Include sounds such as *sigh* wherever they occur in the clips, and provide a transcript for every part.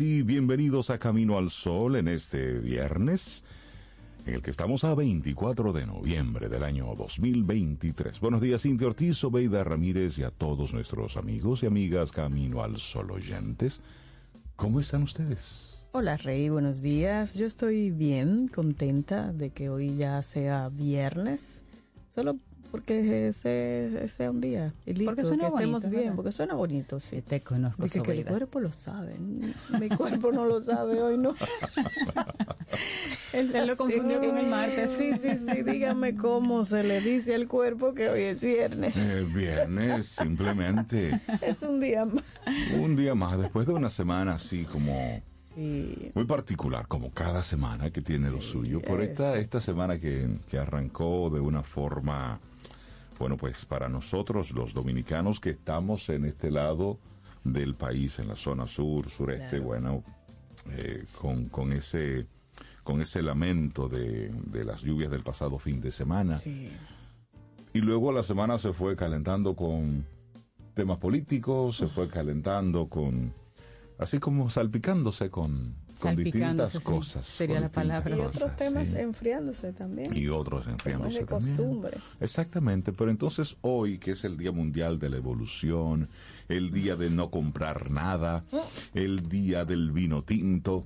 Y bienvenidos a Camino al Sol en este viernes, en el que estamos a 24 de noviembre del año 2023. Buenos días, Cintia Ortiz, Obeida Ramírez y a todos nuestros amigos y amigas Camino al Sol oyentes. ¿Cómo están ustedes? Hola Rey, buenos días. Yo estoy bien, contenta de que hoy ya sea viernes, solo porque ese sea un día y listo, Porque suena que estemos bonito, bien, ¿verdad? porque suena bonito, sí. Te conozco, Dije que el cuerpo lo sabe, *laughs* mi cuerpo no lo sabe hoy, no. *laughs* Él, lo confundió con el martes. Sí, sí, sí, dígame cómo se le dice al cuerpo que hoy es viernes. Eh, viernes, simplemente *laughs* Es un día más. un día más, después de una semana así como Sí, muy particular, como cada semana que tiene lo suyo, por esta, esta semana que, que arrancó de una forma, bueno, pues para nosotros los dominicanos que estamos en este lado del país, en la zona sur, sureste, Claro. bueno, eh, con, con ese con ese lamento de, de las lluvias del pasado fin de semana. sí. Y luego la semana se fue calentando con temas políticos, se fue calentando con, así como salpicándose con con distintas cosas. sería la palabra. Y otros cosas, temas sí. enfriándose también. Y otros enfriándose de también. costumbre. Exactamente, pero entonces hoy, que es el Día Mundial de la Evolución, el día de no comprar nada, el día del vino tinto,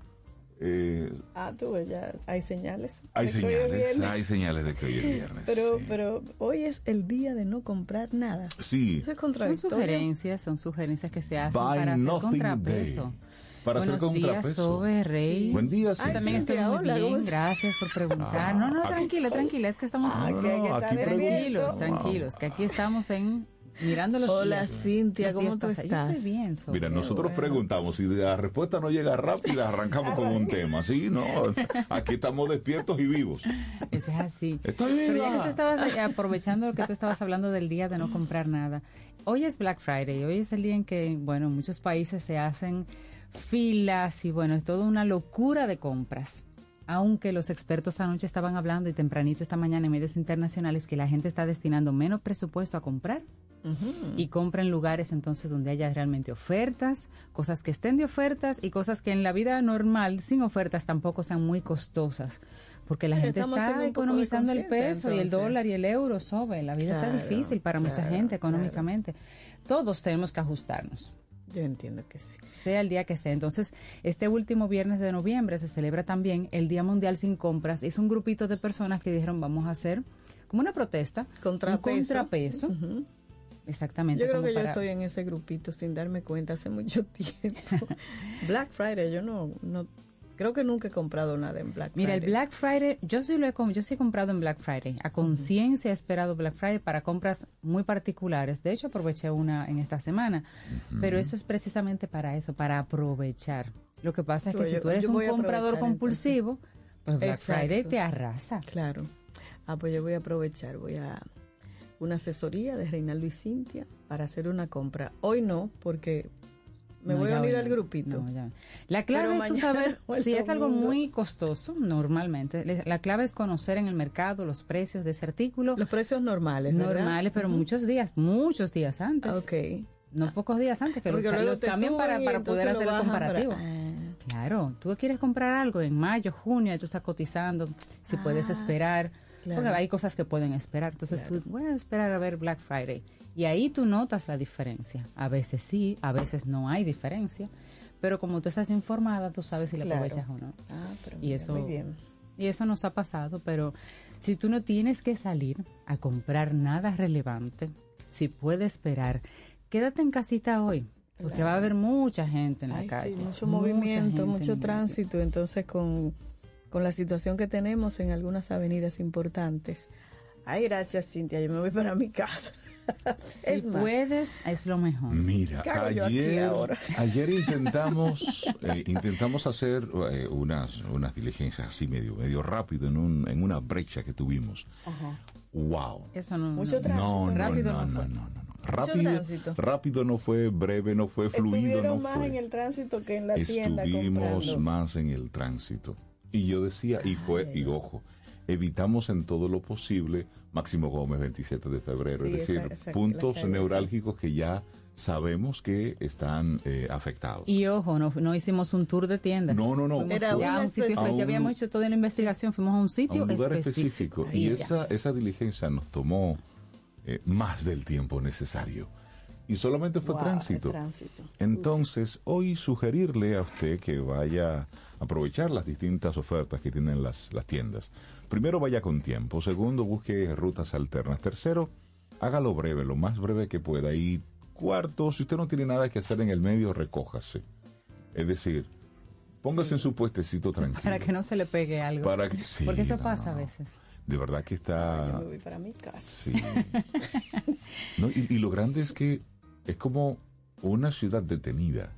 eh, Ah, tú ya hay señales. hay señales, hay señales de que hoy es viernes. Pero, sí. pero hoy es el día de no comprar nada. Sí, Eso es Son sugerencias, son sugerencias que se hacen Buy para hacer contrapeso. day. Para hacer Buenos días, contrapeso. Sobe, Rey. Buen día, Yo Cintia. también estoy muy hola, ¿cómo bien, estás? gracias por preguntar. no, no, aquí- tranquila, tranquila, es que estamos Ah, no, que hay que no, estar aquí tranquilos, tranquilos, que aquí estamos en mirando los Hola, días. Cintia, ¿cómo días tú pasan. Yo estás? estoy bien. Mira, nosotros bueno. preguntamos y la respuesta no llega rápida, arrancamos con un tema. Sí, no, aquí estamos despiertos y vivos. Eso es así. Estoy Pero ya viva. que tú estabas aprovechando que tú estabas hablando del día de no comprar nada. Hoy es Black Friday, hoy es el día en que, bueno, en muchos países se hacen filas y bueno, es toda una locura de compras. Aunque los expertos anoche estaban hablando y tempranito esta mañana en medios internacionales que la gente está destinando menos presupuesto a comprar y compra en lugares entonces donde haya realmente ofertas, cosas que estén de ofertas y cosas que en la vida normal sin ofertas tampoco sean muy costosas. Porque la Sí, gente está economizando el peso y el dólar y el euro sobe. La vida Claro, está difícil para mucha gente económicamente. Todos tenemos que ajustarnos Yo entiendo que sí. sea el día que sea. Entonces, este último viernes de noviembre se celebra también el Día Mundial sin Compras. Es un grupito de personas que dijeron vamos a hacer como una protesta, Contrapeso. un contrapeso. Exactamente. Yo creo que yo estoy en ese grupito sin darme cuenta hace mucho *laughs* tiempo. Black Friday, yo no, no creo que nunca he comprado nada en Black Mira, el Friday. Black Friday, yo sí lo he, yo sí he comprado en Black Friday. A conciencia he esperado Black Friday para compras muy particulares. De hecho, aproveché una en esta semana. Pero eso es precisamente para eso, para aprovechar. Lo que pasa es que Yo- si tú eres un comprador compulsivo, pues Black Exacto. Friday te arrasa. Claro. Ah, pues yo voy a aprovechar, voy a una asesoría de Reinaldo y Cintia para hacer una compra. Hoy no, porque me No, voy a unir al grupito. No. La clave Pero es tú saber *laughs* si es algo muy costoso, normalmente. La clave es conocer en el mercado los precios de ese artículo. Los precios normales, ¿verdad? normales, pero muchos días, muchos días antes. Ah, Ok. No pocos días antes que los, Porque cambian para, poder hacer el para- comparativo. Ah. Claro, tú quieres comprar algo en mayo, junio, y tú estás cotizando, si puedes Ah, esperar. claro. Porque hay cosas que pueden esperar. Entonces Claro. tú, voy a esperar a ver Black Friday. Y ahí tú notas la diferencia. A veces sí, a veces no hay diferencia. Pero como tú estás informada, tú sabes si la Claro. aprovechas o no. Ah, pero Y mira, eso, muy bien. y eso nos ha pasado, pero si tú no tienes que salir a comprar nada relevante, si puedes esperar, quédate en casita hoy, porque va a haber mucha gente en la calle. sí, mucho movimiento, mucho tránsito. Entonces, con, con la situación que tenemos en algunas avenidas importantes. Ay, gracias, Cintia. Yo me voy para mi casa. *laughs* Si es más, puedes, es lo mejor. Mira, ¿Qué hago yo aquí ayer, ahora? *laughs* ayer intentamos eh, intentamos hacer eh, unas unas diligencias así medio medio rápido en un en una brecha que tuvimos. Wow. Eso no. Mucho no. tránsito. No, no, Rápido no, no no. Rápido, rápido no fue, breve no fue, fluido Estuvieron no más fue. en el tránsito que en la tienda Estuvimos más en el tránsito. Y yo decía, y fue, y ojo, evitamos en todo lo posible Máximo Gómez 27 de febrero, Sí, es decir, esa- esa- la puntos neurálgicos que ya sabemos que están eh, afectados. Y ojo, no, no hicimos un tour de tiendas. no, no, no. Fuimos Era ya una a un sitio A un- ya habíamos hecho toda la investigación, fuimos a un a sitio un lugar específico. específico. Y esa, esa diligencia nos tomó eh, más del tiempo necesario. Y solamente fue Wow, tránsito. tránsito. Entonces, hoy sugerirle a usted que vaya a aprovechar las distintas ofertas que tienen las, las tiendas. Primero, vaya con tiempo. Segundo, busque rutas alternas. Tercero, hágalo breve, lo más breve que pueda. Y cuarto, si usted no tiene nada que hacer en el medio, recójase. Es decir, póngase en su puestecito tranquilo. Para que no se le pegue algo. Para que- sí, Porque eso no, pasa no, a veces. De verdad que Yo está... me voy para mi casa. Sí. *laughs* No, y, y lo grande es que es como una ciudad detenida.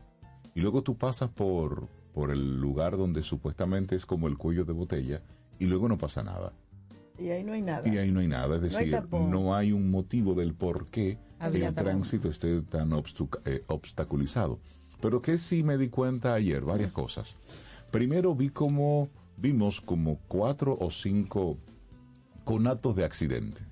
Y luego tú pasas por, por el lugar donde supuestamente es como el cuello de botella y luego no pasa nada. Y ahí no hay nada. Y ahí no hay nada. Es No hay decir, no hay un motivo del por qué Había el tapón. tránsito esté tan eh, obstaculizado. Pero que sí me di cuenta ayer, varias cosas. Primero vi como, vimos como cuatro o cinco conatos de accidente.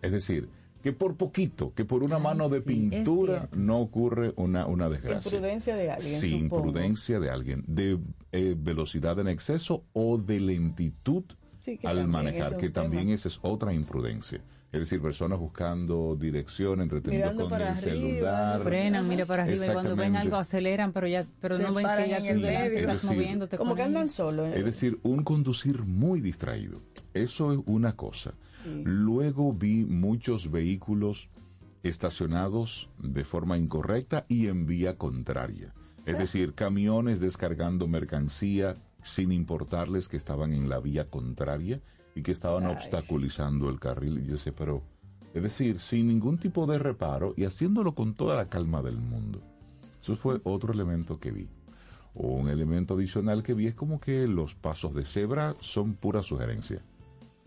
Es decir, que por poquito, que por una Ay, mano de sí, pintura no ocurre una, una desgracia. Imprudencia de alguien. Sí, supongo. imprudencia de alguien, de eh, velocidad en exceso o de lentitud Sí, al manejar, que también esa es otra imprudencia. Es decir, personas buscando dirección, entretenido Mirando con para el arriba, celular. frenan, mira para arriba y cuando ven algo aceleran, pero ya pero Se no ven que ya en tú estás moviéndote Como que andan solos. ¿eh? Es decir, un conducir muy distraído. Eso es una cosa. Luego vi muchos vehículos estacionados de forma incorrecta y en vía contraria. Es decir, camiones descargando mercancía sin importarles que estaban en la vía contraria y que estaban Ay. obstaculizando el carril. Y yo sé, pero, es decir, sin ningún tipo de reparo y haciéndolo con toda la calma del mundo. Eso fue otro elemento que vi. Un elemento adicional que vi es como que los pasos de cebra son pura sugerencia.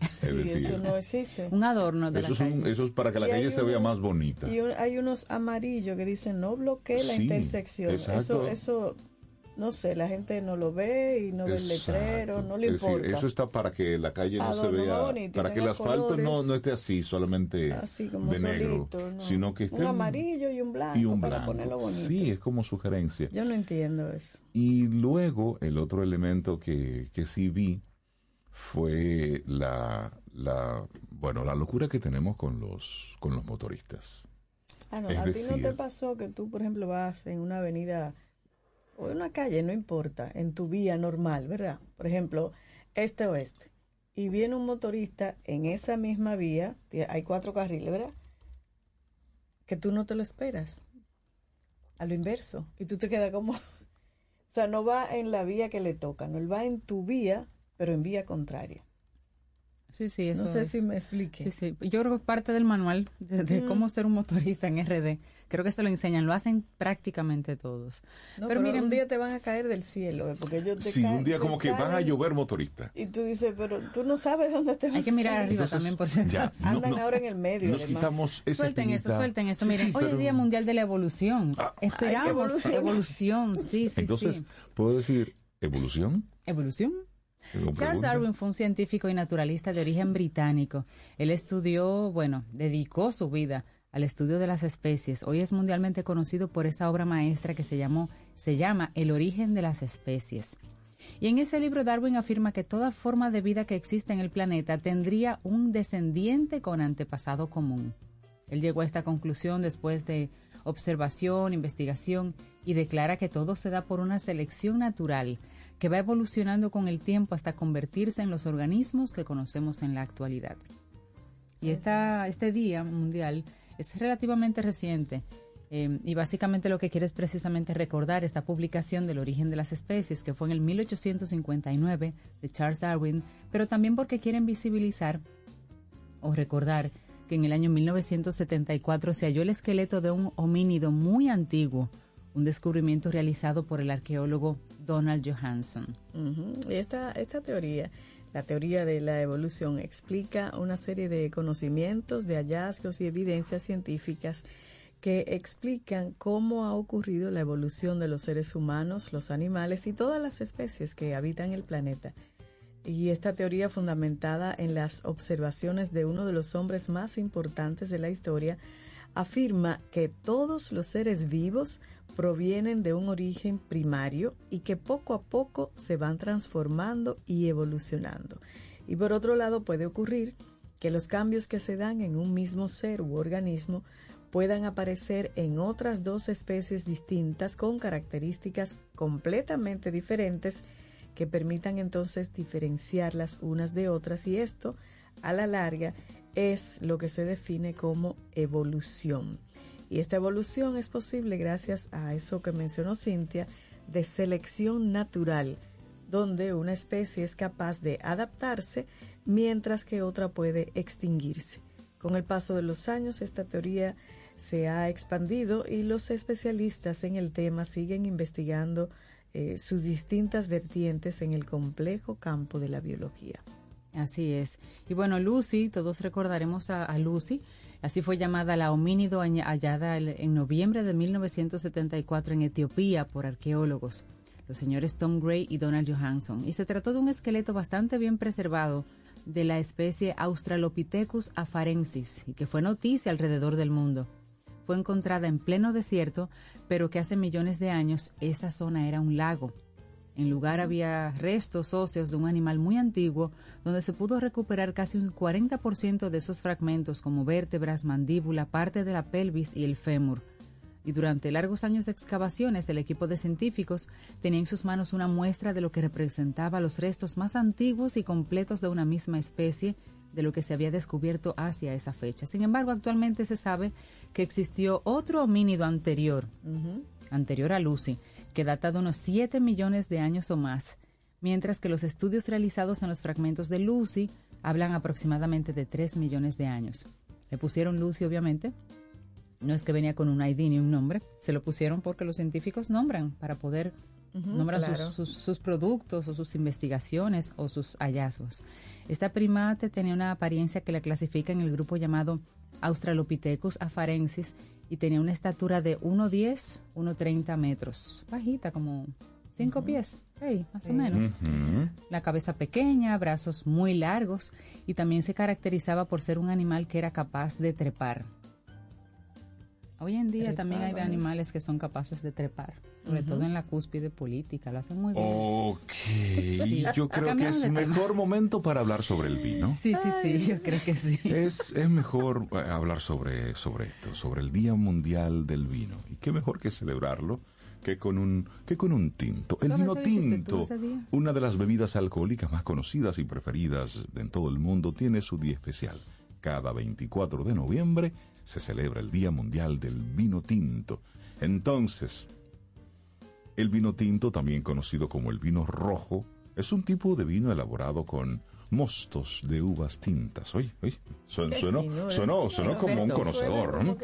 Es Sí, decir, eso no existe. Un adorno de eso la es, un- calle. eso es para que la Y calle se vea más bonita. Y un- hay unos amarillos que dicen no bloquee la Sí, intersección. exacto. Eso, eso, no sé, la gente no lo ve y no ve el letrero, no le Es decir, importa. eso está para que la calle no se vea, bonito para que el asfalto no, colores. no esté así, solamente Así como de negro, sino que esté un amarillo y un blanco, y un para blanco. ponerlo bonito. Sí, es como sugerencia. Yo no entiendo eso. Y luego el otro elemento que, que sí vi fue la, la bueno la locura que tenemos con los con los motoristas. Ah, no, Es a ti no te pasó que tú, por ejemplo, vas en una avenida o en una calle, no importa, en tu vía normal, ¿verdad? Por ejemplo, este oeste, y viene un motorista en esa misma vía, hay cuatro carriles, ¿verdad? Que tú no te lo esperas. A lo inverso. Y tú te quedas como... *laughs* O sea, no va en la vía que le toca, no, él va en tu vía, pero en vía contraria. Sí, sí, eso no sé es. si me explique. Sí, sí. Yo creo que parte del manual de, de Mm. cómo ser un motorista en RD, creo que se lo enseñan, lo hacen prácticamente todos. No, pero pero, miren, un día te van a caer del cielo, ¿eh? porque ellos te Sí, caen- un día como que van a llover motoristas. Y tú dices, pero tú no sabes dónde te van hay que mirar arriba Entonces, también por si *laughs* acaso. no, Andan no, ahora en el medio. Nos además. quitamos esa Suelten eso, suelten eso. Sí, Miren, sí, hoy es Día Mundial de la Evolución. Ah, Esperamos evolucionar. evolución, sí, sí, Entonces, sí. ¿puedo decir evolución? ¿Evolución? Charles. Darwin fue un científico y naturalista de origen británico. Él estudió, bueno, dedicó su vida al estudio de las especies. Hoy es mundialmente conocido por esa obra maestra que se llamó se llama El origen de las especies. Y en ese libro Darwin afirma que toda forma de vida que existe en el planeta tendría un descendiente con antepasado común. Él llegó a esta conclusión después de observación, investigación y declara que todo se da por una selección natural que va evolucionando con el tiempo hasta convertirse en los organismos que conocemos en la actualidad. Y esta, este Día Mundial es relativamente reciente eh, y básicamente lo que quiere es precisamente recordar esta publicación del origen de las especies que fue en el 1859 de Charles Darwin, pero también porque quieren visibilizar o recordar que en el año 1974 se halló el esqueleto de un homínido muy antiguo, un descubrimiento realizado por el arqueólogo Donald. Y esta, esta teoría, la teoría de la evolución, explica una serie de conocimientos, de hallazgos y evidencias científicas que explican cómo ha ocurrido la evolución de los seres humanos, los animales y todas las especies que habitan el planeta. Y esta teoría fundamentada en las observaciones de uno de los hombres más importantes de la historia afirma que todos los seres vivos provienen de un origen primario y que poco a poco se van transformando y evolucionando. Y por otro lado puede ocurrir que los cambios que se dan en un mismo ser u organismo puedan aparecer en otras dos especies distintas con características completamente diferentes que permitan entonces diferenciarlas unas de otras y esto a la larga es lo que se define como evolución. Y esta evolución es posible gracias a eso que mencionó Cintia de selección natural, donde una especie es capaz de adaptarse mientras que otra puede extinguirse. Con el paso de los años esta teoría se ha expandido y los especialistas en el tema siguen investigando eh, sus distintas vertientes en el complejo campo de la biología. Así es. Y bueno, Lucy, todos recordaremos a, a Lucy, así fue llamada la homínido hallada en noviembre de 1974 en Etiopía por arqueólogos, los señores Tom Gray y Donald Johansson. Y se trató de un esqueleto bastante bien preservado, de la especie Australopithecus afarensis y que fue noticia alrededor del mundo. Fue encontrada en pleno desierto, pero que hace millones de años esa zona era un lago. En lugar había restos óseos de un animal muy antiguo, donde se pudo recuperar casi un 40% de esos fragmentos como vértebras, mandíbula, parte de la pelvis y el fémur. Y durante largos años de excavaciones, el equipo de científicos tenía en sus manos una muestra de lo que representaba los restos más antiguos y completos de una misma especie de lo que se había descubierto hacia esa fecha. Sin embargo, actualmente se sabe que existió otro homínido anterior, anterior a Lucy, que data de unos 7 millones de años o más, mientras que los estudios realizados en los fragmentos de Lucy hablan aproximadamente de 3 millones de años. Le pusieron Lucy, obviamente. No es que venía con un ID ni un nombre, se lo pusieron porque los científicos nombran para poder nombrar sus- sus productos o sus investigaciones o sus hallazgos. Esta primate tenía una apariencia que la clasifica en el grupo llamado Australopithecus afarensis y tenía una estatura de 1,10, 1,30 metros. Bajita, como 5 pies, hey, más o menos. La cabeza pequeña, brazos muy largos y también se caracterizaba por ser un animal que era capaz de trepar. Hoy en día también hay animales que son capaces de trepar, sobre todo en la cúspide política, lo hacen muy bien. Ok, yo creo que es mejor momento para hablar sobre el vino. Sí, sí, sí, yo creo que sí. Es, es mejor eh, hablar sobre, sobre esto, sobre el Día Mundial del Vino. Y qué mejor que celebrarlo que con un, que con un tinto. El ¿Sabes vino tinto, una de las bebidas alcohólicas más conocidas y preferidas en todo el mundo, tiene su día especial. Cada 24 de noviembre se celebra el Día Mundial del Vino Tinto. Entonces, el vino tinto, también conocido como el vino rojo, es un tipo de vino elaborado con mostos de uvas tintas. Oye, oye, fino, sonó, eres sonó como un conocedor, ¿no?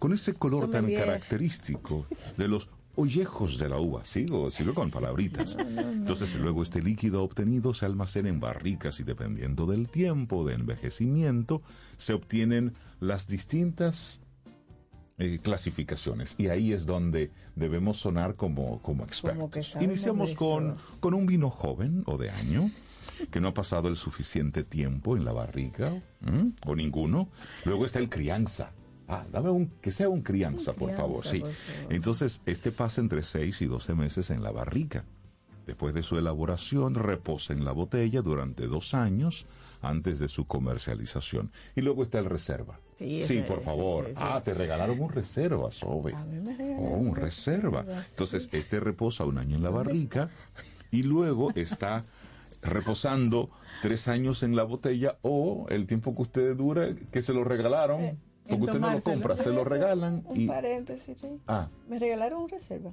Con ese color tan característico de los ollejos de la uva. Sigo, sigo con palabritas. Entonces, luego este líquido obtenido se almacena en barricas y dependiendo del tiempo de envejecimiento, se obtienen las distintas eh, clasificaciones. Y ahí es donde debemos sonar como, como expertos. Iniciamos con, con un vino joven o de año que no ha pasado el suficiente tiempo en la barrica o ninguno. Luego está el crianza. Ah, dame un, que sea un crianza, Un por favor, sí. por favor. Entonces, este pasa entre 6 y 12 meses en la barrica. Después de su elaboración, reposa en la botella durante dos años antes de su comercialización. Y luego está el reserva. Sí, Sí, por favor. sí, sí. Ah, te regalaron un reserva, Sobe. A mí me Oh, regalaron un un reserva. reserva, Entonces, este reposa un año en la barrica y luego está reposando tres años en la botella o el tiempo que usted dura, que se lo regalaron, Eh, porque usted no lo compra, se lo regalan Un y... paréntesis, sí. Ah, Me regalaron un reserva.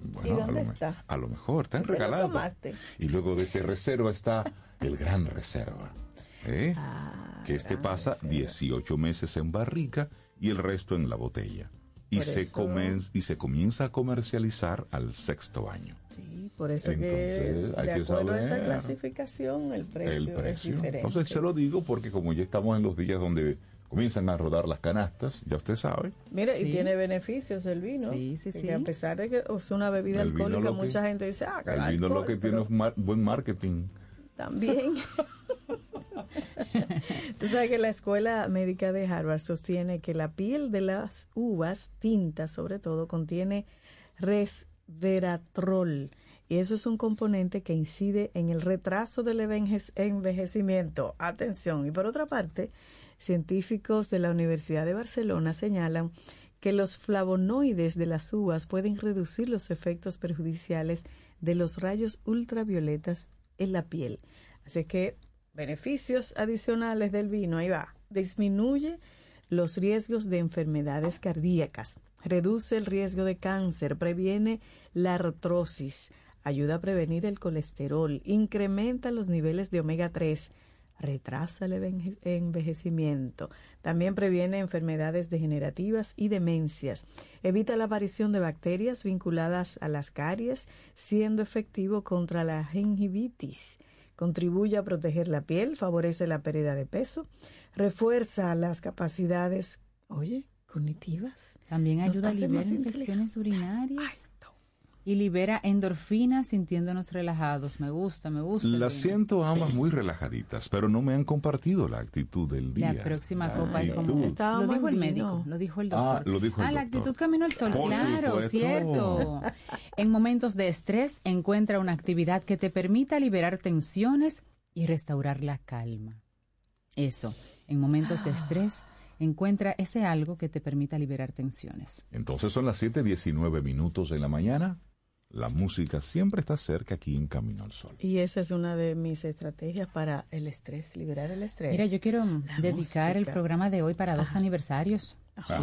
bueno, ¿Y a dónde lo, me- está? a lo mejor, ¿Te lo regalado. tomaste? Y luego de ese reserva está el gran reserva. ¿eh? Ah, que este pasa reserva. 18 meses en barrica y el resto en la botella. Y Por se, eso- comen- y se comienza a comercializar al sexto año. Sí, por eso Entonces, que hay de que acuerdo a esa saber clasificación el precio, el es precio. diferente. Entonces se lo digo porque como ya estamos en los días donde comienzan a rodar las canastas, ya usted sabe. Mira, Sí. y tiene beneficios el vino. Sí, sí, sí. A pesar de que es una bebida El alcohólica, que- mucha gente dice, ah, El vino lo que tiene es mar- buen marketing. También. *laughs* Tú sabes que la Escuela Médica de Harvard sostiene que la piel de las uvas, tintas sobre todo, contiene resveratrol. Y eso es un componente que incide en el retraso del enveje- envejecimiento. Atención. Y por otra parte, científicos de la Universidad de Barcelona señalan que los flavonoides de las uvas pueden reducir los efectos perjudiciales de los rayos ultravioletas en la piel. Así que beneficios adicionales del vino, ahí va, disminuye los riesgos de enfermedades cardíacas, reduce el riesgo de cáncer, previene la artrosis, ayuda a prevenir el colesterol, incrementa los niveles de omega 3, retrasa el enveje- envejecimiento, también previene enfermedades degenerativas y demencias, evita la aparición de bacterias vinculadas a las caries, siendo efectivo contra la gingivitis, contribuye a proteger la piel, favorece la pérdida de peso, refuerza las capacidades, oye, cognitivas. También ayuda a aliviar infecciones urinarias y libera endorfinas sintiéndonos relajados. Me gusta, me gusta. Las siento ambas muy relajaditas, pero no me han compartido la actitud del día. La próxima La copa es como... Lo dijo el médico, lo dijo el Ah, doctor. lo dijo el Ah, la actitud camino al sol, Por claro, supuesto. cierto. En momentos de estrés, encuentra una actividad que te permita liberar tensiones y restaurar la calma. Eso, en momentos de estrés, encuentra ese algo que te permita liberar tensiones. Entonces son las 7:19 minutos de la mañana. La música siempre está cerca aquí en Camino al Sol. Y esa es una de mis estrategias para el estrés, liberar el estrés. Mira, yo quiero dedicar el música. programa de hoy para dos aniversarios. Sí,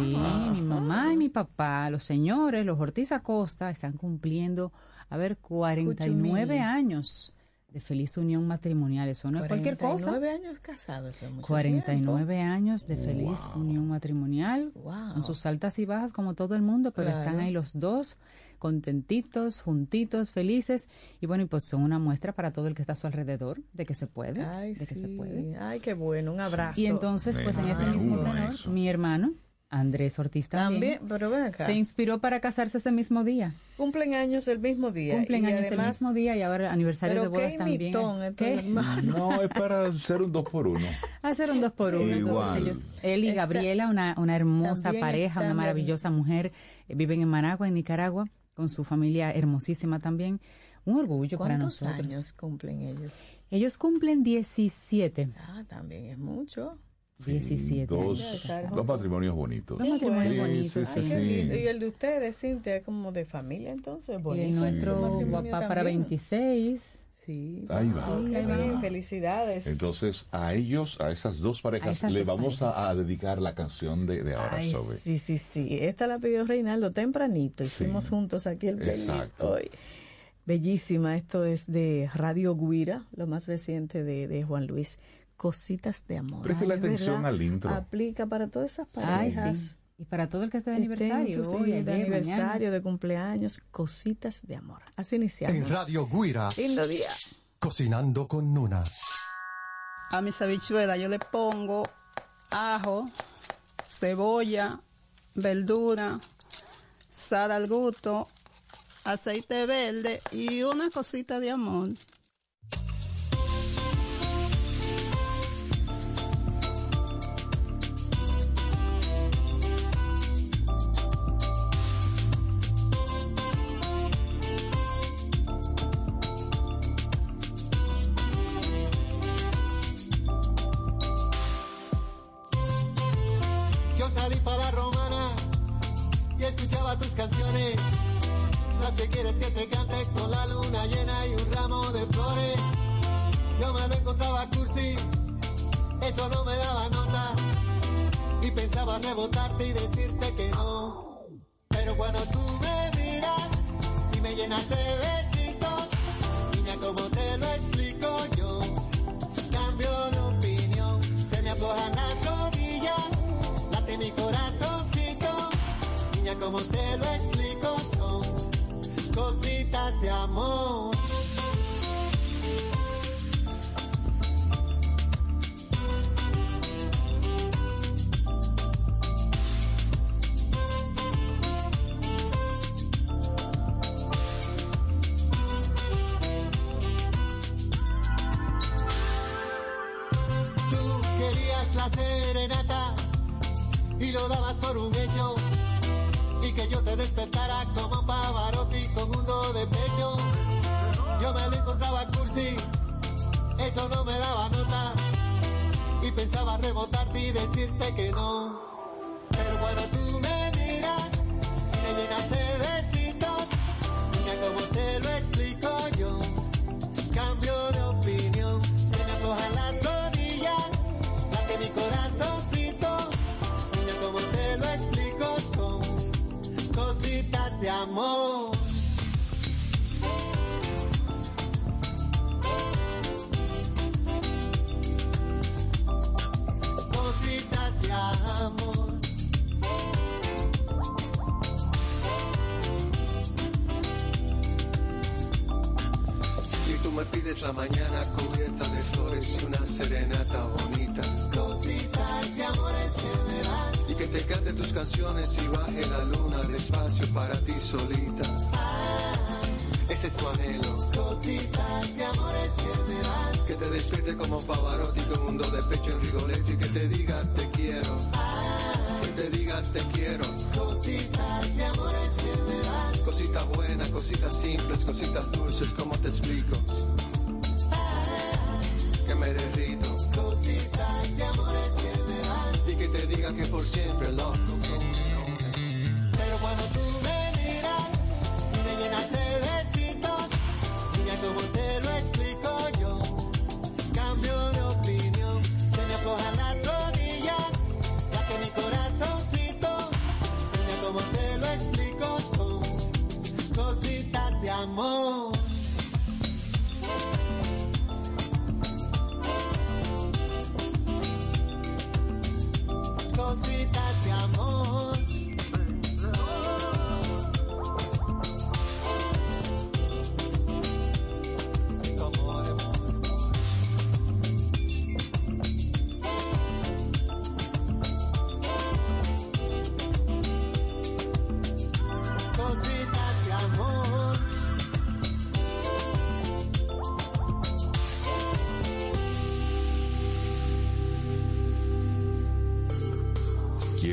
mi mamá y mi papá, los señores, los Ortiz Acosta, están cumpliendo, a ver, 49 Cuchumí. años de feliz unión matrimonial. Eso no es cualquier cosa. 49 años casados, eso es mucho 49 años de feliz unión matrimonial, Wow. con sus altas y bajas como todo el mundo, pero Claro. están ahí los dos contentitos, juntitos, felices y bueno, y pues son una muestra para todo el que está a su alrededor de que se puede. Ay, de que se sí. puede. Ay, qué bueno, un abrazo. Y entonces, pues en ese Ah, mismo tenor, eso. mi hermano, Andrés Ortiz también, También, pero ven acá. se inspiró para casarse ese mismo día. Cumplen años el mismo día. Cumplen y años el además, mismo día y ahora aniversario de bodas también. ¿Qué? *laughs* No, es para hacer un dos por uno. Hacer un dos por uno. entonces Igual. ellos- él y Está- Gabriela, una, una hermosa pareja, una maravillosa mujer, viven en Managua, en Nicaragua, con su familia hermosísima también. Un orgullo para ¿Cuántos nosotros. años cumplen ellos? Ellos cumplen 17. Ah, también es mucho. Sí, 17 Dos, dos matrimonios bonitos. Dos matrimonios Sí, bonitos. sí, sí. Y el de ustedes, Cintia, es como de familia, entonces. Y Bonito. nuestro Su matrimonio papá para también. 26. Sí. Ahí va. felicidades. Entonces, a ellos, a esas dos parejas, esas le dos vamos a, parejas. a dedicar la canción de, de ahora, Ay, Sobe. sí, sí, sí. Esta la pidió Reinaldo tempranito. Sí. Hicimos juntos aquí el playlist Exacto. hoy. Bellísima. Esto es de Radio Guira, lo más reciente de, de Juan Luis. Cositas de amor. Préstele Ay, atención ¿verdad? al intro. Aplica para todas esas Ay, parejas. sí. Y para todo el que esté de aniversario, tú, sí, hoy, de aniversario, mañana. de cumpleaños, cositas de amor. Así iniciamos. En Radio Guira, Lindo día. cocinando con Nuna. A mis habichuelas yo le pongo ajo, cebolla, verdura, sal al gusto, aceite verde y una cosita de amor. Tus canciones. Las que quieres que te cante con la luna llena y un ramo de flores. Yo me lo encontraba cursi, eso no me daba nota. Y pensaba rebotarte y decirte que no. Pero cuando tú me miras y me llenas de besitos, como te lo explico, son cositas de amor. Tú querías la serenata y lo dabas por un hecho. Decirte que no.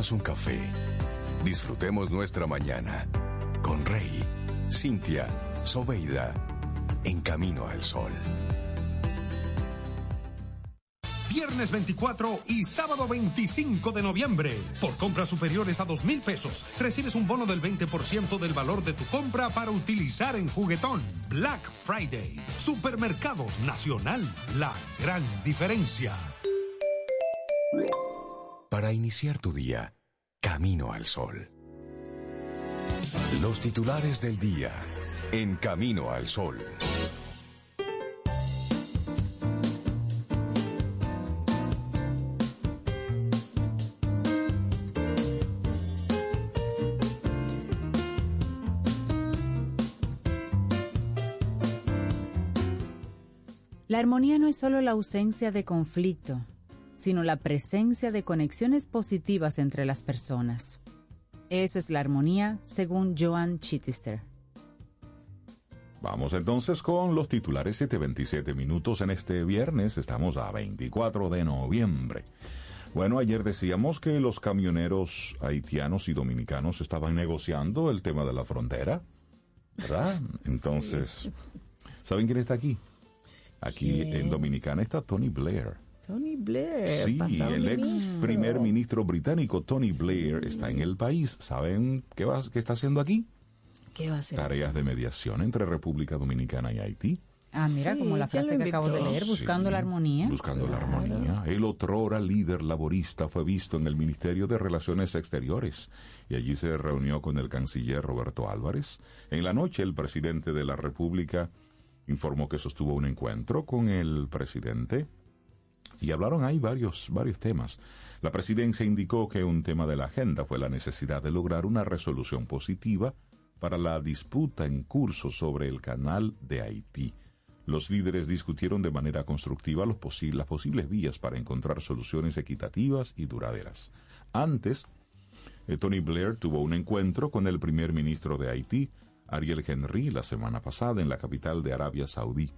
Un café. Disfrutemos nuestra mañana con Rey, Cintia, Soveida, en camino al sol. Viernes 24 y sábado 25 de noviembre. Por compras superiores a dos mil pesos, recibes un bono del 20% del valor de tu compra para utilizar en juguetón. Black Friday. Supermercados Nacional. La gran diferencia. Para iniciar tu día, camino al sol. Los titulares del día, en camino al sol. La armonía no es solo la ausencia de conflicto, sino la presencia de conexiones positivas entre las personas. Eso es la armonía, según Joan Chittister. Vamos entonces con los titulares 7.27 minutos en este viernes. Estamos a 24 de noviembre. Bueno, ayer decíamos que los camioneros haitianos y dominicanos estaban negociando el tema de la frontera, ¿verdad? *laughs* Entonces, ¿saben quién está aquí? Aquí ¿Quién? en Dominicana está Tony Blair. Tony Blair. Sí, el ex ministro. primer ministro británico Tony Blair está en el país. ¿Saben qué, va, qué está haciendo aquí? ¿Qué va a hacer? Tareas de mediación entre República Dominicana y Haití. Ah, mira, Sí, como la ¿quién frase que acabo de leer, buscando Sí, la armonía. Buscando la armonía. El otrora líder laborista fue visto en el Ministerio de Relaciones Exteriores y allí se reunió con el canciller Roberto Álvarez. En la noche el presidente de la República informó que sostuvo un encuentro con el presidente y hablaron ahí varios, varios temas. La presidencia indicó que un tema de la agenda fue la necesidad de lograr una resolución positiva para la disputa en curso sobre el canal de Haití. Los líderes discutieron de manera constructiva los las posibles vías para encontrar soluciones equitativas y duraderas. Antes, eh, Tony Blair tuvo un encuentro con el primer ministro de Haití, Ariel Henry, la semana pasada en la capital de Arabia Saudí.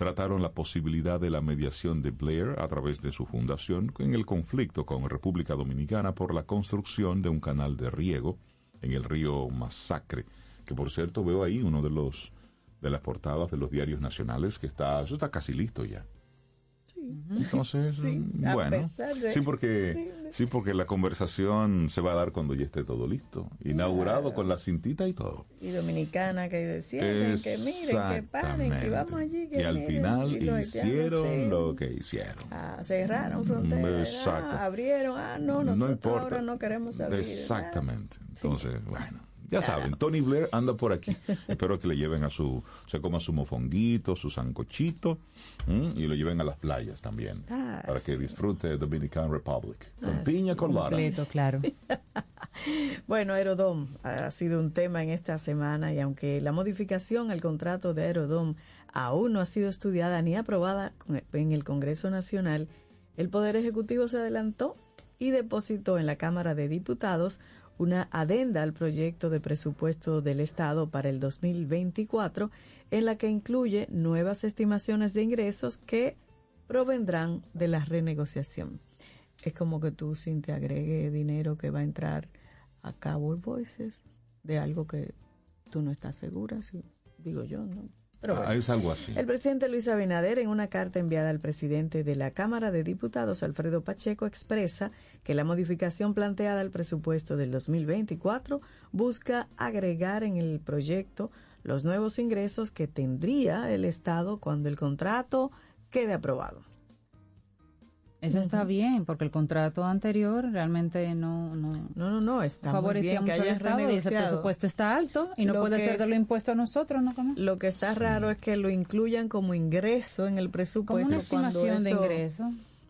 Trataron la posibilidad de la mediación de Blair a través de su fundación en el conflicto con República Dominicana por la construcción de un canal de riego en el río Masacre, que por cierto veo ahí uno de los de las portadas de los diarios nacionales, que está, eso está casi listo ya. Entonces, *laughs* Sí, a bueno, pesar de- sí porque, sí, sí, porque la conversación se va a dar cuando ya esté todo listo, inaugurado con la cintita y todo. Y dominicana que decían que miren, que paren, que vamos allí. Que y al miren, final y hicieron lo que hicieron. ah, cerraron fronteras, Exacto. ah, abrieron, ah, no, nosotros no importa. ahora no queremos abrir. Exactamente. Entonces, bueno, ya saben, Tony Blair anda por aquí. *laughs* Espero que le lleven a su, se coma su mofonguito, su sancochito, ¿m? y lo lleven a las playas también, Ah, para que disfrute Dominican Republic. Con Ah, piña colada. Completo, claro. *laughs* Bueno, Aerodom ha sido un tema en esta semana y aunque la modificación al contrato de Aerodom aún no ha sido estudiada ni aprobada con- en el Congreso Nacional, el Poder Ejecutivo se adelantó y depositó en la Cámara de Diputados una adenda al proyecto de presupuesto del Estado para el 2024 en la que incluye nuevas estimaciones de ingresos que provendrán de la renegociación. Es como que tú sin te agregue dinero que va a entrar a Cabo Voices de algo que tú no estás segura, si, digo yo, ¿no? Pero bueno. Ah, es algo así. El presidente Luis Abinader, en una carta enviada al presidente de la Cámara de Diputados, Alfredo Pacheco, expresa que la modificación planteada al presupuesto del 2024 busca agregar en el proyecto los nuevos ingresos que tendría el Estado cuando el contrato quede aprobado. Eso está bien, porque el contrato anterior realmente no, no, No, no, no, está muy favorecía bien que mucho al hayas Estado y ese presupuesto está alto y no Lo puede que ser de lo impuesto a nosotros, ¿no? ¿Cómo? Lo que está raro es que lo incluyan como ingreso en el Como presupuesto. una cuando estimación de eso- ingreso.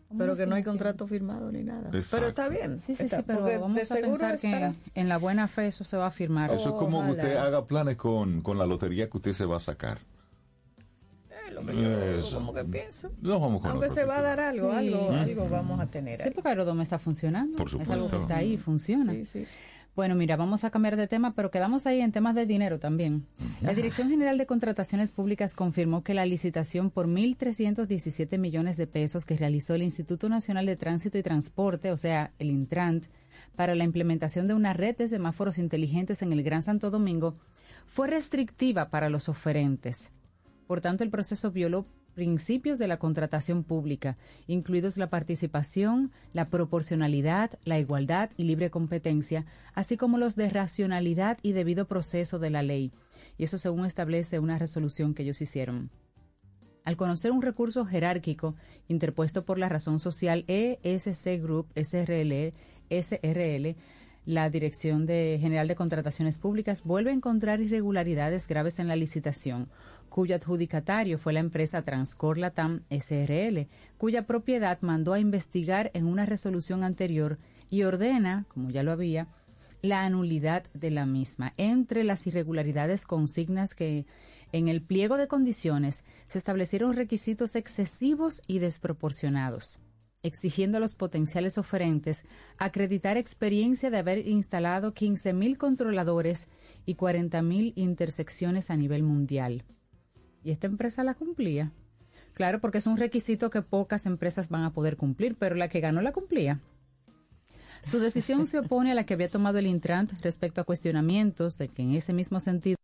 Como Pero una que no hay contrato firmado ni nada. Exacto. Pero está bien. Sí, sí, está- sí, pero vamos de a pensar estará- que en la buena fe eso se va a firmar. Eso es como que Ojalá. usted haga planes con, con la lotería que usted se va a sacar. Lo que yo Eso. como que pienso. Nos vamos con Aunque se va a dar algo, Sí. algo, Mm. algo vamos a tener. Sí, ahí. porque Aerodom está funcionando. Por Es algo supuesto. que está ahí, funciona. Sí, sí. Bueno, mira, vamos a cambiar de tema, pero quedamos ahí en temas de dinero también. La Dirección General de Contrataciones Públicas confirmó que la licitación por 1.317 millones de pesos que realizó el Instituto Nacional de Tránsito y Transporte, o sea, el Intrant, para la implementación de una red de semáforos inteligentes en el Gran Santo Domingo, fue restrictiva para los oferentes. Por tanto, el proceso violó principios de la contratación pública, incluidos la participación, la proporcionalidad, la igualdad y libre competencia, así como los de racionalidad y debido proceso de la ley. Y eso según establece una resolución que ellos hicieron. Al conocer un recurso jerárquico interpuesto por la razón social ESC Group SRL, SRL, la Dirección de General de Contrataciones Públicas vuelve a encontrar irregularidades graves en la licitación, cuyo adjudicatario fue la empresa Transcor Latam SRL, cuya propiedad mandó a investigar en una resolución anterior y ordena, como ya lo había, la anulidad de la misma. Entre las irregularidades consignas que en el pliego de condiciones se establecieron requisitos excesivos y desproporcionados, exigiendo a los potenciales oferentes acreditar experiencia de haber instalado 15.000 controladores y 40.000 intersecciones a nivel mundial. Y esta empresa la cumplía. Claro, porque es un requisito que pocas empresas van a poder cumplir, pero la que ganó la cumplía. Su decisión se opone a la que había tomado el Intrant respecto a cuestionamientos de que en ese mismo sentido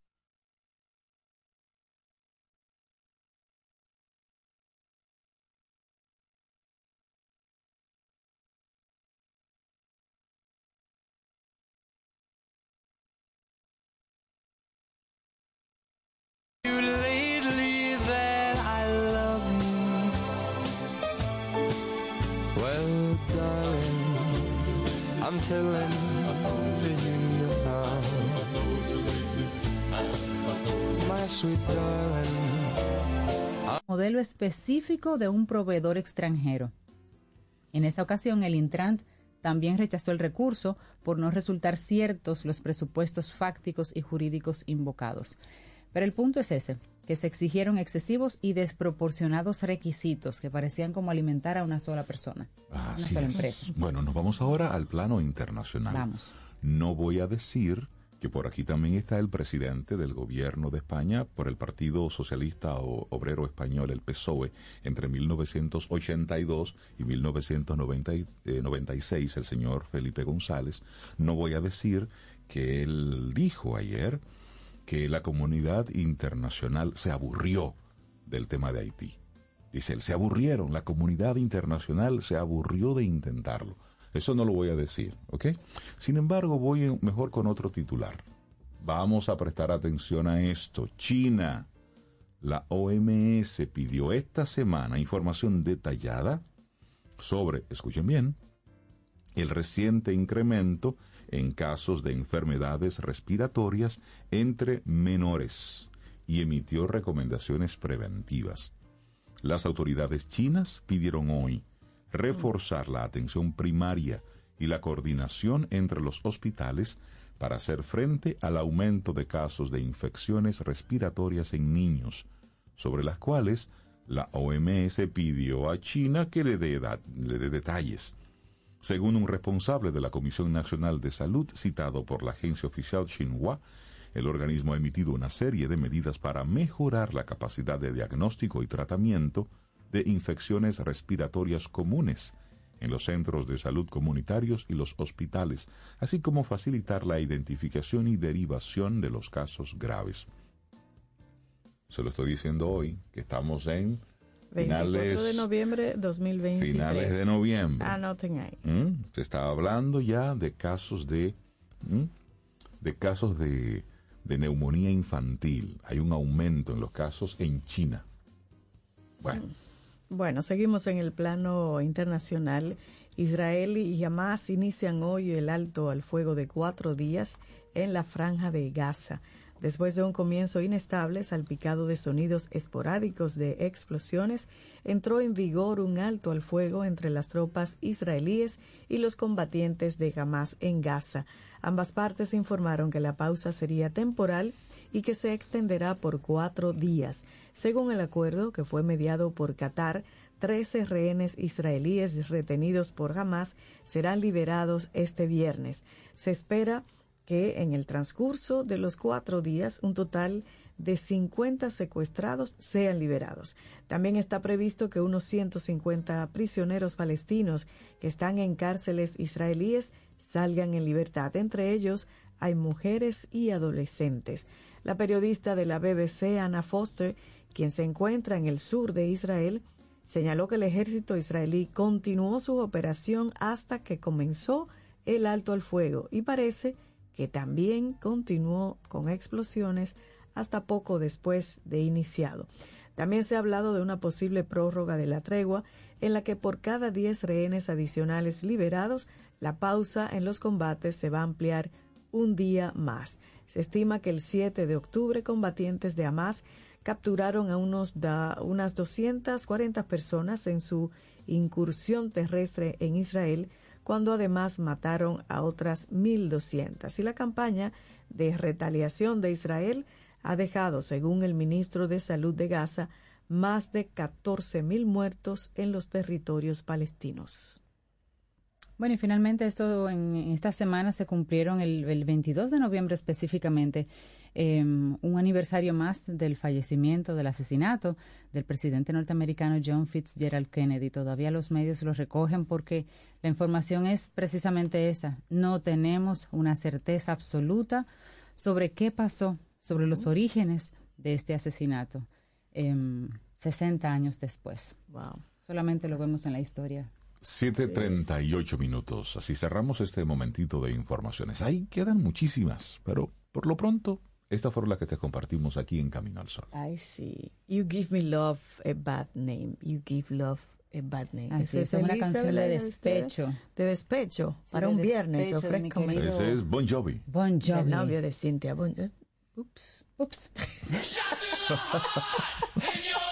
Modelo específico de un proveedor extranjero. En esa ocasión, el Intrant también rechazó el recurso por no resultar ciertos los presupuestos fácticos y jurídicos invocados. Pero el punto es ese, que se exigieron excesivos y desproporcionados requisitos que parecían como alimentar a una sola persona, una sola es. empresa. Bueno, nos vamos ahora al plano internacional. Vamos. No voy a decir que por aquí también está el presidente del gobierno de España por el Partido Socialista o Obrero Español, el PSOE, entre 1982 y 1996, el señor Felipe González. No voy a decir que él dijo ayer que la comunidad internacional se aburrió del tema de Haití. Dice él, se aburrieron, la comunidad internacional se aburrió de intentarlo. Eso no lo voy a decir, ¿ok? Sin embargo, voy mejor con otro titular. Vamos a prestar atención a esto. China, la OMS pidió esta semana información detallada sobre, escuchen bien, el reciente incremento en casos de enfermedades respiratorias entre menores y emitió recomendaciones preventivas. Las autoridades chinas pidieron hoy reforzar la atención primaria y la coordinación entre los hospitales para hacer frente al aumento de casos de infecciones respiratorias en niños, sobre las cuales la OMS pidió a China que le dé, le dé detalles. Según un responsable de la Comisión Nacional de Salud citado por la agencia oficial Xinhua, el organismo ha emitido una serie de medidas para mejorar la capacidad de diagnóstico y tratamiento de infecciones respiratorias comunes en los centros de salud comunitarios y los hospitales, así como facilitar la identificación y derivación de los casos graves. Se lo estoy diciendo hoy, que estamos en 24 finales de noviembre 2023. finales de noviembre. Anoten ahí. ¿Mm? Se está hablando ya de casos de ¿Mm? de casos de, de neumonía infantil. Hay un aumento en los casos en China. Bueno, Bueno, seguimos en el plano internacional. Israel y Hamas inician hoy el alto al fuego de cuatro días en la franja de Gaza. Después de un comienzo inestable, salpicado de sonidos esporádicos de explosiones, entró en vigor un alto al fuego entre las tropas israelíes y los combatientes de Hamas en Gaza. Ambas partes informaron que la pausa sería temporal y que se extenderá por cuatro días. Según el acuerdo que fue mediado por Qatar, 13 rehenes israelíes retenidos por Hamas serán liberados este viernes. Se espera que en el transcurso de los cuatro días un total de 50 secuestrados sean liberados. También está previsto que unos 150 prisioneros palestinos que están en cárceles israelíes salgan en libertad. Entre ellos hay mujeres y adolescentes. La periodista de la BBC, Anna Foster, quien se encuentra en el sur de Israel, señaló que el ejército israelí continuó su operación hasta que comenzó el alto al fuego y parece también continuó con explosiones hasta poco después de iniciado. También se ha hablado de una posible prórroga de la tregua en la que por cada 10 rehenes adicionales liberados, la pausa en los combates se va a ampliar un día más. Se estima que el 7 de octubre combatientes de Hamas capturaron a unos da, unas 240 personas en su incursión terrestre en Israel, cuando además mataron a otras 1.200. Y la campaña de retaliación de Israel ha dejado, según el ministro de Salud de Gaza, más de 14.000 muertos en los territorios palestinos. Bueno, y finalmente esto en esta semana se cumplieron el, el 22 de noviembre específicamente eh, un aniversario más del fallecimiento, del asesinato del presidente norteamericano John Fitzgerald Kennedy. Todavía los medios lo recogen porque la información es precisamente esa. No tenemos una certeza absoluta sobre qué pasó, sobre los orígenes de este asesinato, eh, 60 años después. Wow. Solamente lo vemos en la historia 7.38 minutos. Así cerramos este momentito de informaciones. Ahí quedan muchísimas, pero por lo pronto, esta fue la que te compartimos aquí en Camino al Sol. I see. You give me love a bad name. You give love a bad name. Así es, es una canción de despecho. De despecho. Sí, para de un viernes. mi ofrezco querido. Ese es Bon Jovi. Bon Jovi. El novio de Cintia. Bon, ups. Ups. *laughs*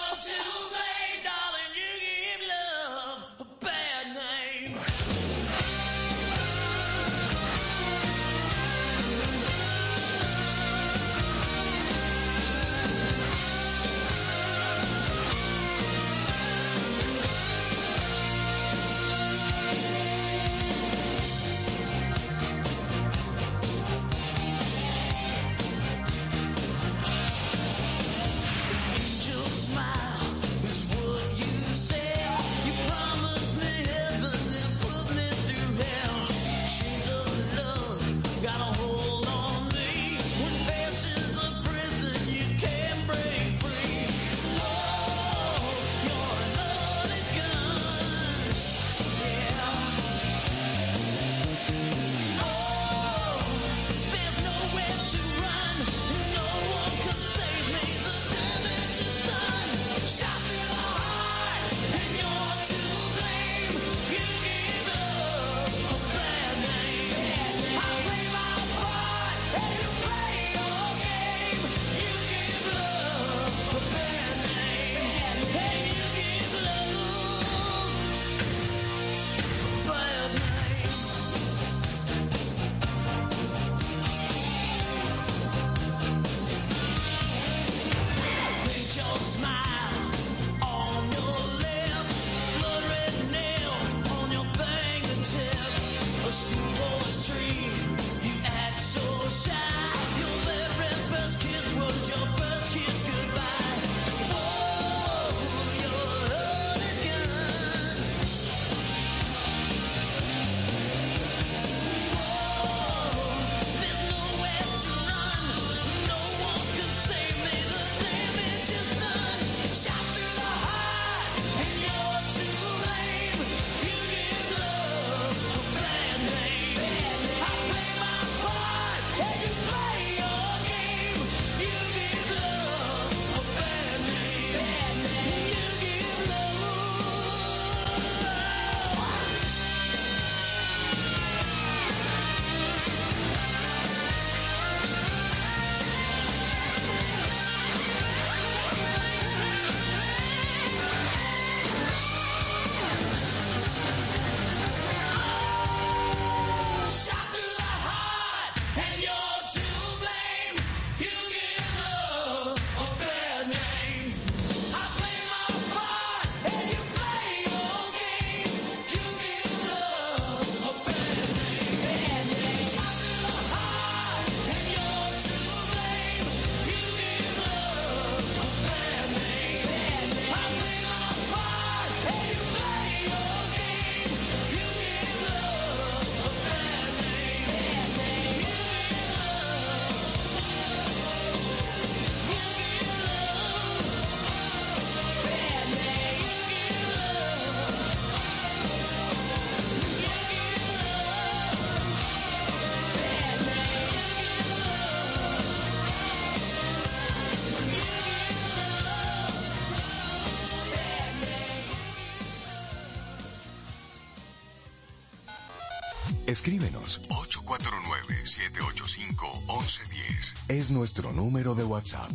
Escríbenos 849-785-1110. Es nuestro número de WhatsApp.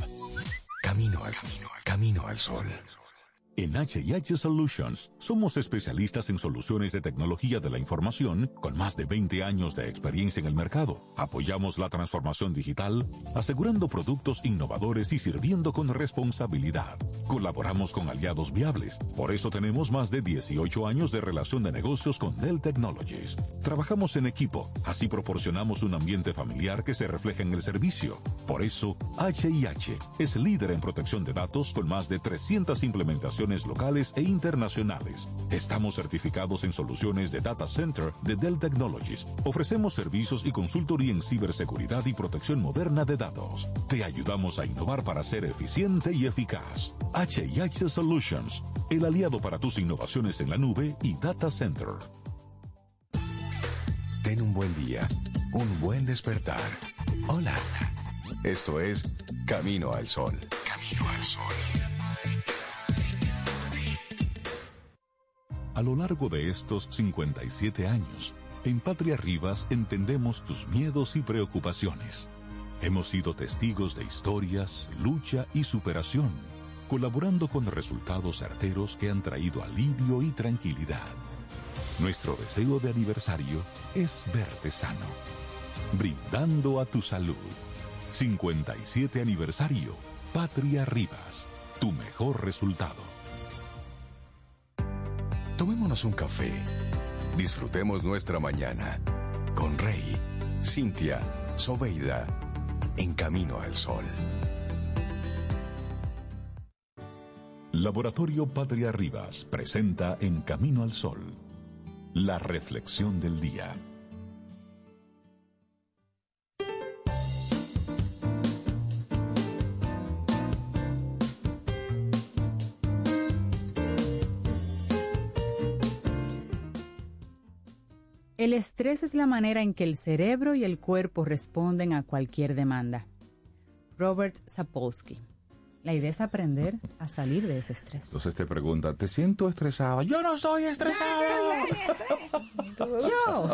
Camino al camino, al camino al sol. En HH Solutions somos especialistas en soluciones de tecnología de la información con más de 20 años de experiencia en el mercado. Apoyamos la transformación digital, asegurando productos innovadores y sirviendo con responsabilidad. Colaboramos con aliados viables, por eso tenemos más de 18 años de relación de negocios con Dell Technologies. Trabajamos en equipo, así proporcionamos un ambiente familiar que se refleja en el servicio. Por eso, HIH es líder en protección de datos con más de 300 implementaciones locales e internacionales. Estamos certificados en soluciones de Data Center de Dell Technologies. Ofrecemos servicios y consultoría en ciberseguridad y protección moderna de datos. Te ayudamos a innovar para ser eficiente y eficaz. HIH Solutions, el aliado para tus innovaciones en la nube y Data Center. Ten un buen día, un buen despertar. Hola. Esto es Camino al Sol. Camino al Sol. A lo largo de estos 57 años, en Patria Rivas entendemos tus miedos y preocupaciones. Hemos sido testigos de historias, lucha y superación, colaborando con resultados certeros que han traído alivio y tranquilidad. Nuestro deseo de aniversario es verte sano, brindando a tu salud. 57 aniversario, Patria Rivas, tu mejor resultado. Tomémonos un café. Disfrutemos nuestra mañana con Rey, Cintia, Soveida, en camino al sol. Laboratorio Patria Rivas presenta En Camino al Sol, la reflexión del día. El estrés es la manera en que el cerebro y el cuerpo responden a cualquier demanda. Robert Sapolsky. La idea es aprender a salir de ese estrés. Entonces te pregunta, ¿te siento estresada? Yo no estoy estresada. Yo.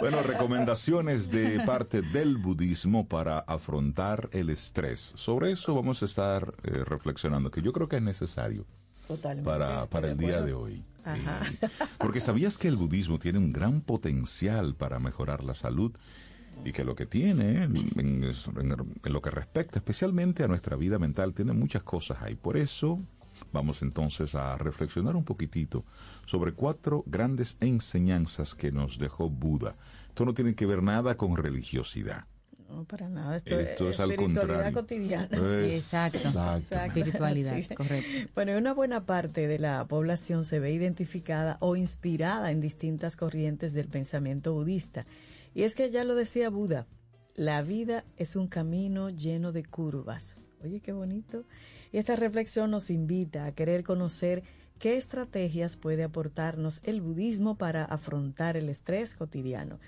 Bueno, recomendaciones de parte del budismo para afrontar el estrés. Sobre eso vamos a estar eh, reflexionando, que yo creo que es necesario Totalmente. para, para el día de hoy. Ajá. Eh, porque sabías que el budismo tiene un gran potencial para mejorar la salud y que lo que tiene en, en- en lo que respecta especialmente a nuestra vida mental tiene muchas cosas ahí. Por eso vamos entonces a reflexionar un poquitito sobre cuatro grandes enseñanzas que nos dejó Buda. Esto no tiene que ver nada con religiosidad. No, para nada. Esto, Esto es es al espiritualidad contrario. cotidiana. Exacto. Exacto. Espiritualidad, Sí. correcto. Bueno, y una buena parte de la población se ve identificada o inspirada en distintas corrientes del pensamiento budista. Y es que ya lo decía Buda, la vida es un camino lleno de curvas. Oye, qué bonito. Y esta reflexión nos invita a querer conocer qué estrategias puede aportarnos el budismo para afrontar el estrés cotidiano.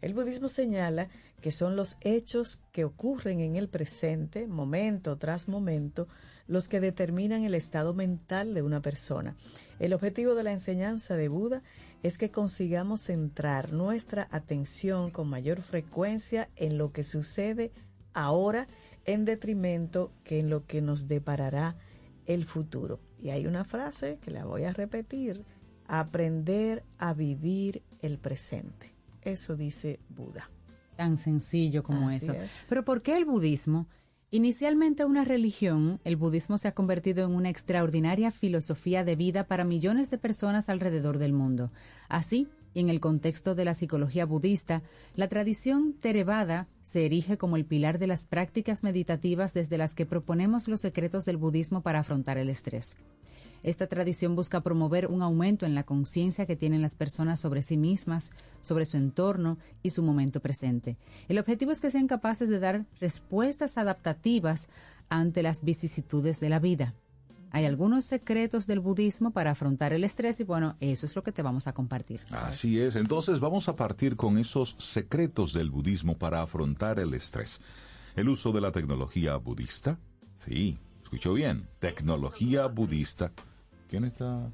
El budismo señala que son los hechos que ocurren en el presente, momento tras momento, los que determinan el estado mental de una persona. El objetivo de la enseñanza de Buda es que consigamos centrar nuestra atención con mayor frecuencia en lo que sucede ahora en detrimento que en lo que nos deparará el futuro. Y hay una frase que la voy a repetir, aprender a vivir el presente. Eso dice Buda. Tan sencillo como Así eso. es. Pero ¿por qué el budismo? Inicialmente una religión, el budismo se ha convertido en una extraordinaria filosofía de vida para millones de personas alrededor del mundo. Así, en el contexto de la psicología budista, la tradición Theravada se erige como el pilar de las prácticas meditativas desde las que proponemos los secretos del budismo para afrontar el estrés. Esta tradición busca promover un aumento en la conciencia que tienen las personas sobre sí mismas, sobre su entorno y su momento presente. El objetivo es que sean capaces de dar respuestas adaptativas ante las vicisitudes de la vida. Hay algunos secretos del budismo para afrontar el estrés y bueno, eso es lo que te vamos a compartir. Así es. Entonces vamos a partir con esos secretos del budismo para afrontar el estrés. El uso de la tecnología budista. Sí, escuchó bien. Tecnología budista. ¿Quién está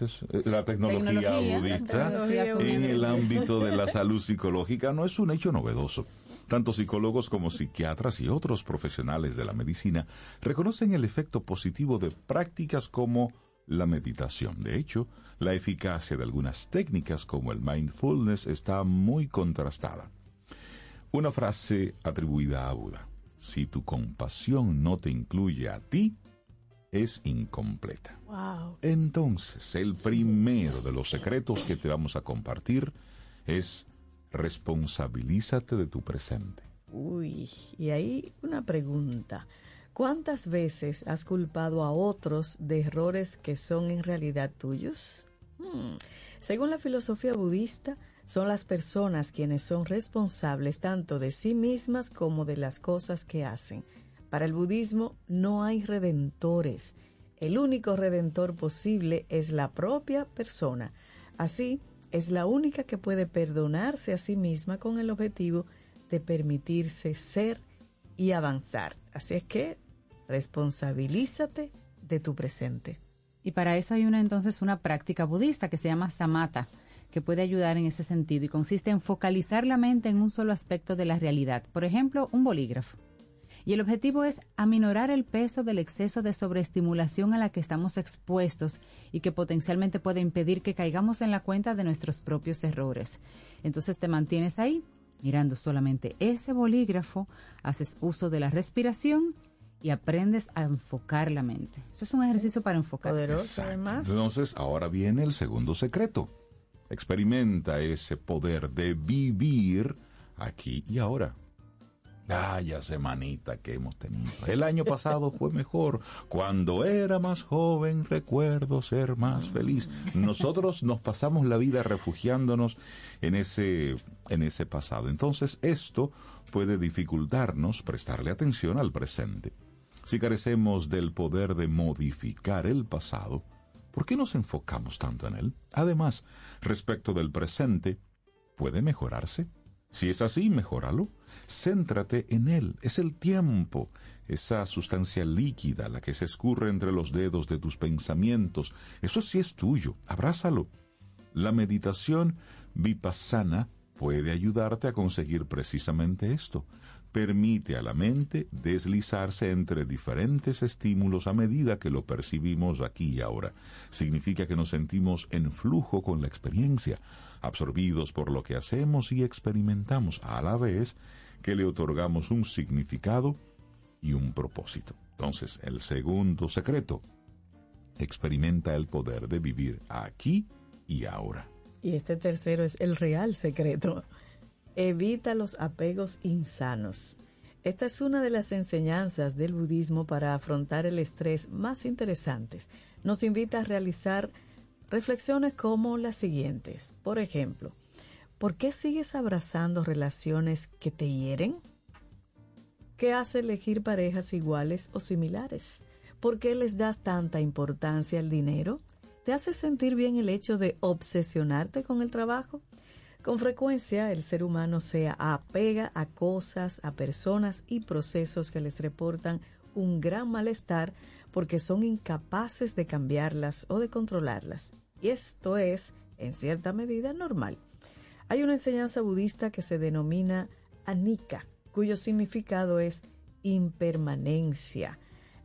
es eh, la tecnología, Tecnología, budista tecnología en el ámbito de la *laughs* salud psicológica no es un hecho novedoso. Tanto psicólogos como psiquiatras y otros profesionales de la medicina reconocen el efecto positivo de prácticas como la meditación. De hecho, la eficacia de algunas técnicas como el mindfulness está muy contrastada. Una frase atribuida a Buda. Si tu compasión no te incluye a ti, es incompleta. Wow. Entonces, el primero de los secretos que te vamos a compartir es responsabilízate de tu presente. Uy, y ahí una pregunta. ¿Cuántas veces has culpado a otros de errores que son en realidad tuyos? Hmm. Según la filosofía budista, son las personas quienes son responsables tanto de sí mismas como de las cosas que hacen. Para el budismo no hay redentores. El único redentor posible es la propia persona. Así, es la única que puede perdonarse a sí misma con el objetivo de permitirse ser y avanzar. Así es que responsabilízate de tu presente. Y para eso hay una entonces una práctica budista que se llama samatha, que puede ayudar en ese sentido y consiste en focalizar la mente en un solo aspecto de la realidad. Por ejemplo, un bolígrafo. Y el objetivo es aminorar el peso del exceso de sobreestimulación a la que estamos expuestos y que potencialmente puede impedir que caigamos en la cuenta de nuestros propios errores. Entonces te mantienes ahí, mirando solamente ese bolígrafo, haces uso de la respiración y aprendes a enfocar la mente. Eso es un ejercicio para enfocar. Poderoso además. Entonces, ahora viene el segundo secreto. Experimenta ese poder de vivir aquí y ahora. Vaya semanita que hemos tenido. El año pasado fue mejor. Cuando era más joven recuerdo ser más feliz. Nosotros nos pasamos la vida refugiándonos en ese, en ese pasado. Entonces esto puede dificultarnos prestarle atención al presente. Si carecemos del poder de modificar el pasado, ¿por qué nos enfocamos tanto en él? Además, respecto del presente, ¿puede mejorarse? Si es así, mejóralo. Céntrate en él. Es el tiempo, esa sustancia líquida, la que se escurre entre los dedos de tus pensamientos. Eso sí es tuyo. Abrázalo. La meditación vipassana puede ayudarte a conseguir precisamente esto. Permite a la mente deslizarse entre diferentes estímulos a medida que lo percibimos aquí y ahora. Significa que nos sentimos en flujo con la experiencia, absorbidos por lo que hacemos y experimentamos, a la vez que le otorgamos un significado y un propósito. Entonces, el segundo secreto, experimenta el poder de vivir aquí y ahora. Y este tercero es el real secreto. Evita los apegos insanos. Esta es una de las enseñanzas del budismo para afrontar el estrés más interesantes. Nos invita a realizar reflexiones como las siguientes. Por ejemplo, ¿por qué sigues abrazando relaciones que te hieren? ¿Qué hace elegir parejas iguales o similares? ¿Por qué les das tanta importancia al dinero? ¿Te hace sentir bien el hecho de obsesionarte con el trabajo? Con frecuencia el ser humano se apega a cosas, a personas y procesos que les reportan un gran malestar porque son incapaces de cambiarlas o de controlarlas. Y esto es, en cierta medida, normal. Hay una enseñanza budista que se denomina anika, cuyo significado es impermanencia.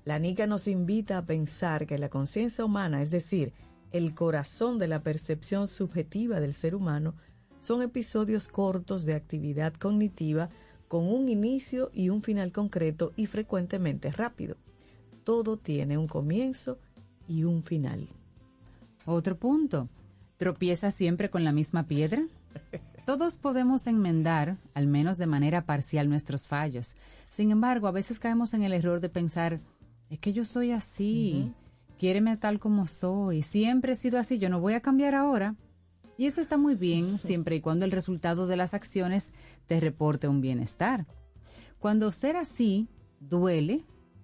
La anika nos invita a pensar que la conciencia humana, es decir, el corazón de la percepción subjetiva del ser humano, son episodios cortos de actividad cognitiva con un inicio y un final concreto y frecuentemente rápido. Todo tiene un comienzo y un final. Otro punto. ¿Tropieza siempre con la misma piedra? Todos podemos enmendar, al menos de manera parcial, nuestros fallos. Sin embargo, a veces caemos en el error de pensar, es que yo soy así, quiéreme tal como soy, siempre he sido así, yo no voy a cambiar ahora. Y eso está muy bien siempre y cuando el resultado de las acciones te reporte un bienestar. Cuando ser así duele,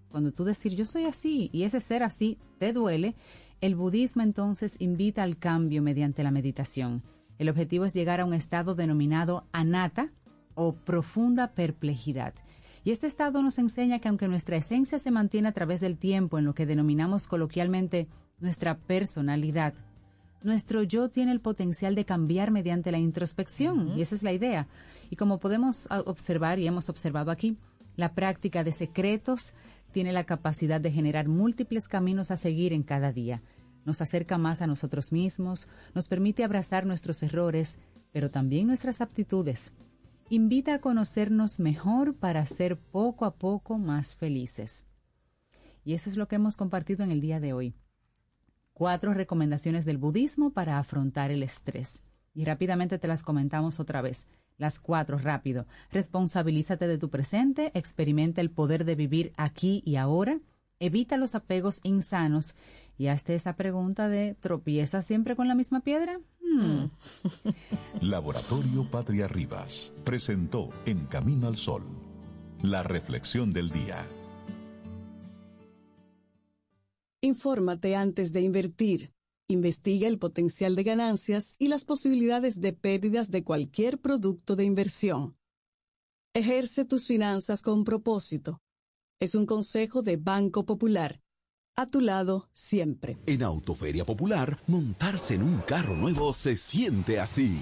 cuando tú decir yo soy así y ese ser así te duele, el budismo entonces invita al cambio mediante la meditación. El objetivo es llegar a un estado denominado anatta o profunda perplejidad. Y este estado nos enseña que aunque nuestra esencia se mantiene a través del tiempo en lo que denominamos coloquialmente nuestra personalidad, Nuestro yo tiene el potencial de cambiar mediante la introspección, y esa es la idea. Y como podemos ah, observar y hemos observado aquí, la práctica de secretos tiene la capacidad de generar múltiples caminos a seguir en cada día. Nos acerca más a nosotros mismos, nos permite abrazar nuestros errores, pero también nuestras aptitudes. Invita a conocernos mejor para ser poco a poco más felices. Y eso es lo que hemos compartido en el día de hoy. Cuatro recomendaciones del budismo para afrontar el estrés. Y rápidamente te las comentamos otra vez. Las cuatro, rápido. Responsabilízate de tu presente, experimenta el poder de vivir aquí y ahora, evita los apegos insanos y hazte esa pregunta de ¿tropiezas siempre con la misma piedra? Hmm. *laughs* Laboratorio Patria Rivas presentó En Camino al Sol, la reflexión del día. Infórmate antes de invertir. Investiga el potencial de ganancias y las posibilidades de pérdidas de cualquier producto de inversión. Ejerce tus finanzas con propósito. Es un consejo de Banco Popular. A tu lado siempre. En Autoferia Popular, montarse en un carro nuevo se siente así.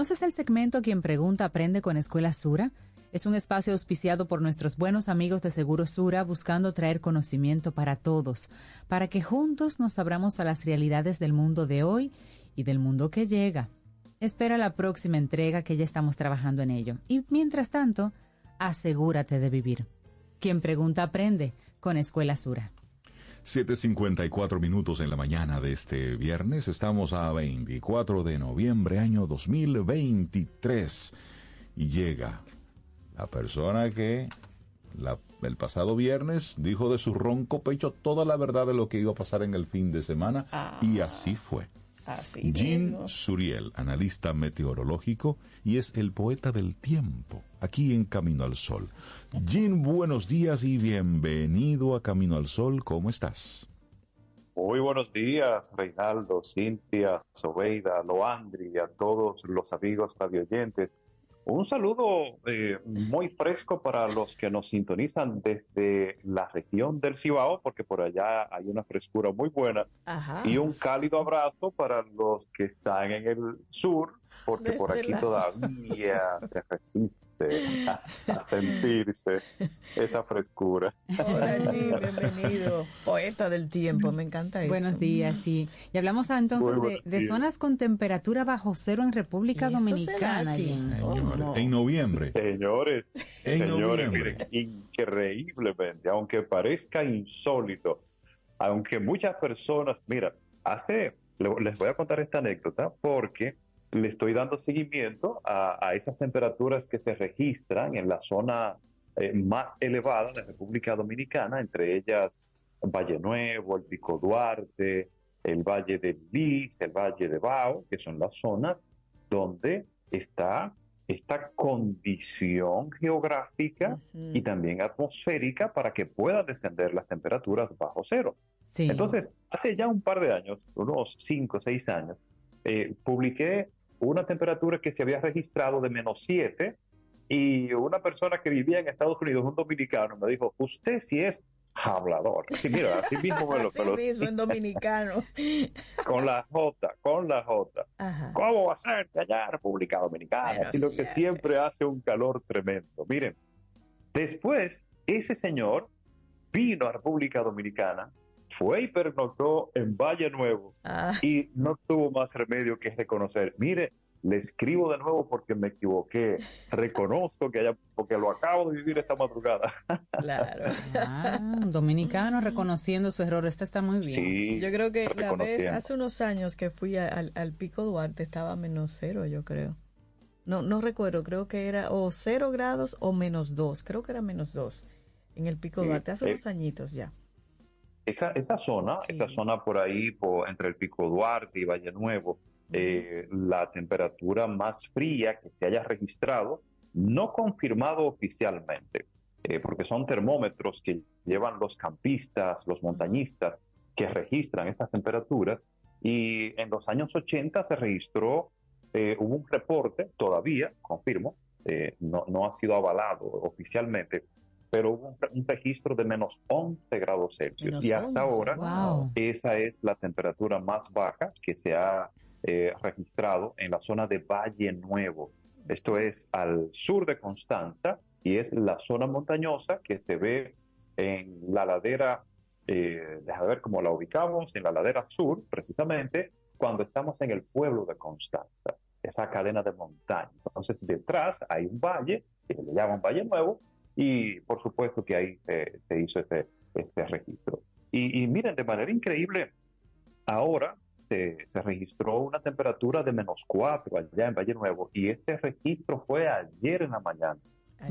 Conoces el segmento Quien Pregunta Aprende con Escuela Sura? Es un espacio auspiciado por nuestros buenos amigos de Seguro Sura buscando traer conocimiento para todos, para que juntos nos abramos a las realidades del mundo de hoy y del mundo que llega. Espera la próxima entrega que ya estamos trabajando en ello. Y mientras tanto, asegúrate de vivir. Quien pregunta aprende con Escuela Sura. 7.54 minutos en la mañana de este viernes. Estamos a 24 de noviembre, año 2023. Y llega la persona que la- el pasado viernes dijo de su ronco pecho toda la verdad de lo que iba a pasar en el fin de semana. Y así fue. Así Jean mismo. Suriel, analista meteorológico y es el poeta del tiempo, aquí en Camino al Sol. Jean, buenos días y bienvenido a Camino al Sol. ¿Cómo estás? Muy buenos días, Reinaldo, Cintia, Sobeida, Loandri y a todos los amigos radioyentes. Un saludo eh, muy fresco para los que nos sintonizan desde la región del Cibao, porque por allá hay una frescura muy buena. Ajá. Y un cálido abrazo para los que están en el sur, porque por aquí la- todavía se resiste a, a sentirse esa frescura. Hola, Jean, *laughs* bienvenido. Poeta del tiempo, me encanta eso. Buenos días, sí. Y hablamos entonces de, zonas con temperatura bajo cero en República Dominicana. Señores, En noviembre. Señores, En señores, noviembre. miren, increíblemente, aunque parezca insólito, aunque muchas personas, mira, hace, le- les voy a contar esta anécdota porque le estoy dando seguimiento a, a esas temperaturas que se registran en la zona eh, más elevada de República Dominicana, entre ellas Valle Nuevo, el Pico Duarte, el Valle de Liz, el Valle de Bao, que son las zonas donde está esta condición geográfica y también atmosférica para que puedan descender las temperaturas bajo cero. Sí. Entonces, hace ya un par de años, unos 5 o 6 años, eh, publiqué una temperatura que se había registrado de menos 7 y una persona que vivía en Estados Unidos, un dominicano, me dijo, usted sí es hablador. Sí, mira, así *laughs* mismo me lo, Así me lo- mismo, en dominicano. *laughs* con la J, con la J. Ajá. ¿Cómo va a ser que allá en República Dominicana? Bueno, sino que siempre hace un calor tremendo. Miren, después, ese señor vino a República Dominicana, fue y pernoctó en Valle Nuevo Ah. y no tuvo más remedio que reconocer, mire, le escribo de nuevo porque me equivoqué, reconozco que haya, porque lo acabo de vivir esta madrugada. *laughs* Claro. Ah, un dominicano reconociendo su error. Esta está muy bien. Sí, Yo creo que la vez, hace unos años que fui a- al, al Pico Duarte estaba a menos cero, yo creo. No, no recuerdo, creo que era o cero grados o menos dos, creo que era menos dos en el Pico Sí, Duarte, hace eh, unos añitos ya. Esa, esa zona, esa zona por ahí, por, entre el Pico Duarte y Valle Nuevo, eh, la temperatura más fría que se haya registrado, no confirmado oficialmente, eh, porque son termómetros que llevan los campistas, los montañistas, que registran estas temperaturas, y en los años 80 se registró, eh, hubo un reporte, todavía, confirmo, eh, no, no ha sido avalado oficialmente, pero hubo un, un registro de menos 11 grados Celsius. Menos y hasta 11, ahora, wow. esa es la temperatura más baja que se ha eh, registrado en la zona de Valle Nuevo. Esto es al sur de Constanza y es la zona montañosa que se ve en la ladera, eh, déjame ver cómo la ubicamos, en la ladera sur, precisamente, cuando estamos en el pueblo de Constanza, esa cadena de montañas. Entonces, detrás hay un valle, que le llaman Valle Nuevo, y por supuesto que ahí se, se hizo este, este registro. Y, y miren, de manera increíble, ahora se, se registró una temperatura de menos 4 allá en Valle Nuevo, y este registro fue ayer en la mañana,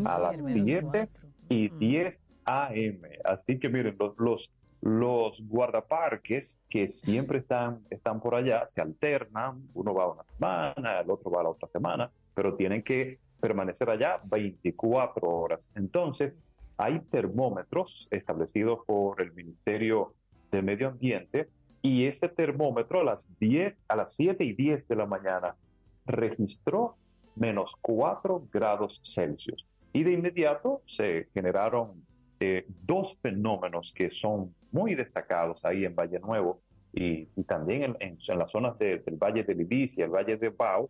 a las menos 7 y 10 AM. Así que miren, los, los, los guardaparques que siempre están, están por allá se alternan, uno va una semana, el otro va la otra semana, pero tienen que permanecer allá 24 horas. Entonces, hay termómetros establecidos por el Ministerio del Medio Ambiente y ese termómetro a las 10, a las 7 y 10 de la mañana registró menos 4 grados Celsius. Y de inmediato se generaron eh, dos fenómenos que son muy destacados ahí en Valle Nuevo y, y también en, en- en las zonas de- del Valle de Libis y el Valle de Bau,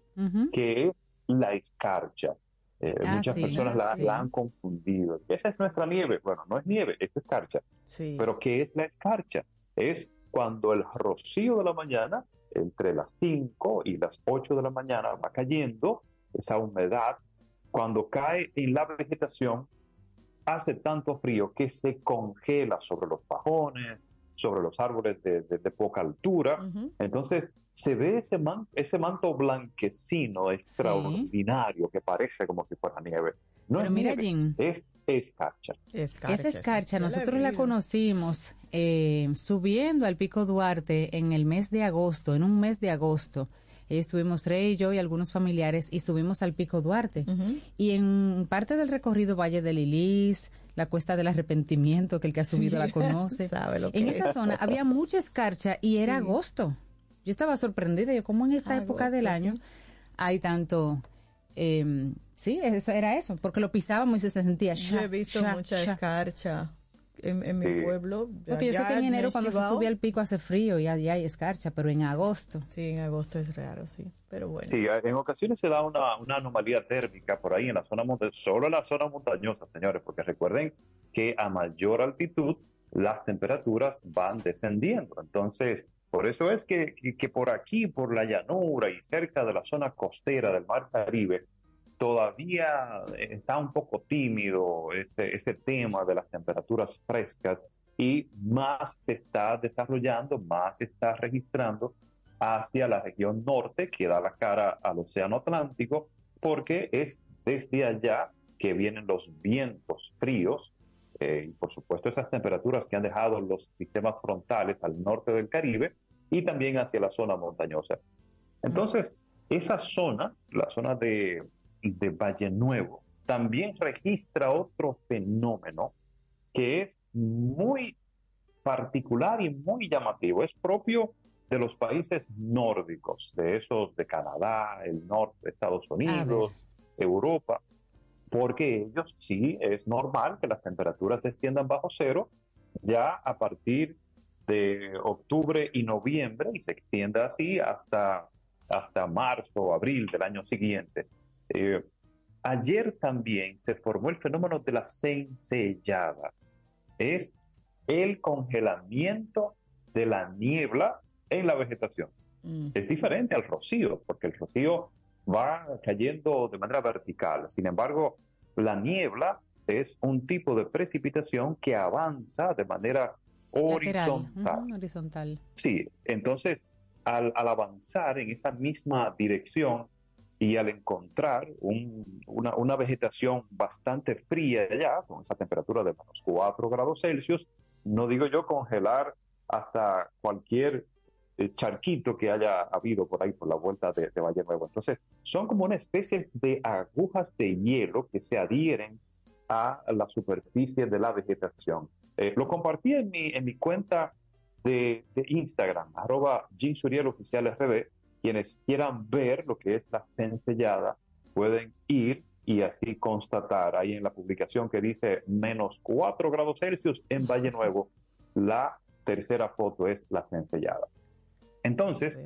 que es la escarcha. Eh, Ah, muchas sí, personas la, sí. la han confundido. Esa es nuestra nieve. Bueno, no es nieve, es escarcha. Sí. Pero ¿qué es la escarcha? Es cuando el rocío de la mañana, entre las 5 y las 8 de la mañana, va cayendo, esa humedad, cuando cae en la vegetación, hace tanto frío que se congela sobre los pajones, sobre los árboles de, de- de poca altura. Entonces, se ve ese, man- ese manto blanquecino extraordinario que parece como si fuera nieve. No Pero es mira, nieve, Jim. es escarcha. Esa escarcha, la he nosotros la conocimos eh, subiendo al Pico Duarte en el mes de agosto, en un mes de agosto. Estuvimos Rey, yo y algunos familiares y subimos al Pico Duarte. Y en parte del recorrido Valle del Ilis, la Cuesta del Arrepentimiento, que el que ha subido Sí, la conoce. *laughs* sabe lo que en es. esa zona había mucha escarcha y era Sí. agosto. Yo estaba sorprendida, yo como en esta época del año hay tanto... eh, sí, eso era eso, porque lo pisábamos y se sentía... Yo he sha, visto sha, mucha sha. escarcha en, en mi Sí. pueblo. Porque yo sé que en enero cuando se Cibao, sube al pico hace frío y allá hay escarcha, pero en agosto. Sí, en agosto es raro, sí. Pero bueno. Sí, en ocasiones se da una, una anomalía térmica por ahí en la zona montañosa, solo en la zona montañosa, señores, porque recuerden que a mayor altitud las temperaturas van descendiendo. Entonces, por eso es que, que, por aquí, por la llanura y cerca de la zona costera del Mar Caribe, todavía está un poco tímido ese, ese tema de las temperaturas frescas y más se está desarrollando, más se está registrando hacia la región norte que da la cara al Océano Atlántico, porque es desde allá que vienen los vientos fríos eh, y por supuesto esas temperaturas que han dejado los sistemas frontales al norte del Caribe y también hacia la zona montañosa. Entonces, esa zona, la zona de, de Valle Nuevo, también registra otro fenómeno que es muy particular y muy llamativo. Es propio de los países nórdicos, de esos de Canadá, el norte de Estados Unidos, Europa, porque ellos sí es normal que las temperaturas desciendan bajo cero ya a partir de octubre y noviembre y se extienda así hasta, hasta marzo o abril del año siguiente. Eh, ayer también se formó el fenómeno de la cencellada. Es el congelamiento de la niebla en la vegetación. Es diferente al rocío, porque el rocío va cayendo de manera vertical. Sin embargo, la niebla es un tipo de precipitación que avanza de manera Lateral. horizontal. Ujú, horizontal. Sí, entonces al, al avanzar en esa misma dirección y al encontrar un- una, una vegetación bastante fría allá, con esa temperatura de menos 4 grados Celsius, no digo yo congelar hasta cualquier eh, charquito que haya habido por ahí por la vuelta de, de Valle Nuevo. Entonces, son como una especie de agujas de hielo que se adhieren a la superficie de la vegetación. Eh, lo compartí en mi, en mi cuenta de, de Instagram, arroba Jim Suriel Oficial. Quienes quieran ver lo que es la cencellada pueden ir y así constatar ahí en la publicación que dice menos 4 grados Celsius en Valle Nuevo. La tercera foto es la cencellada. Entonces,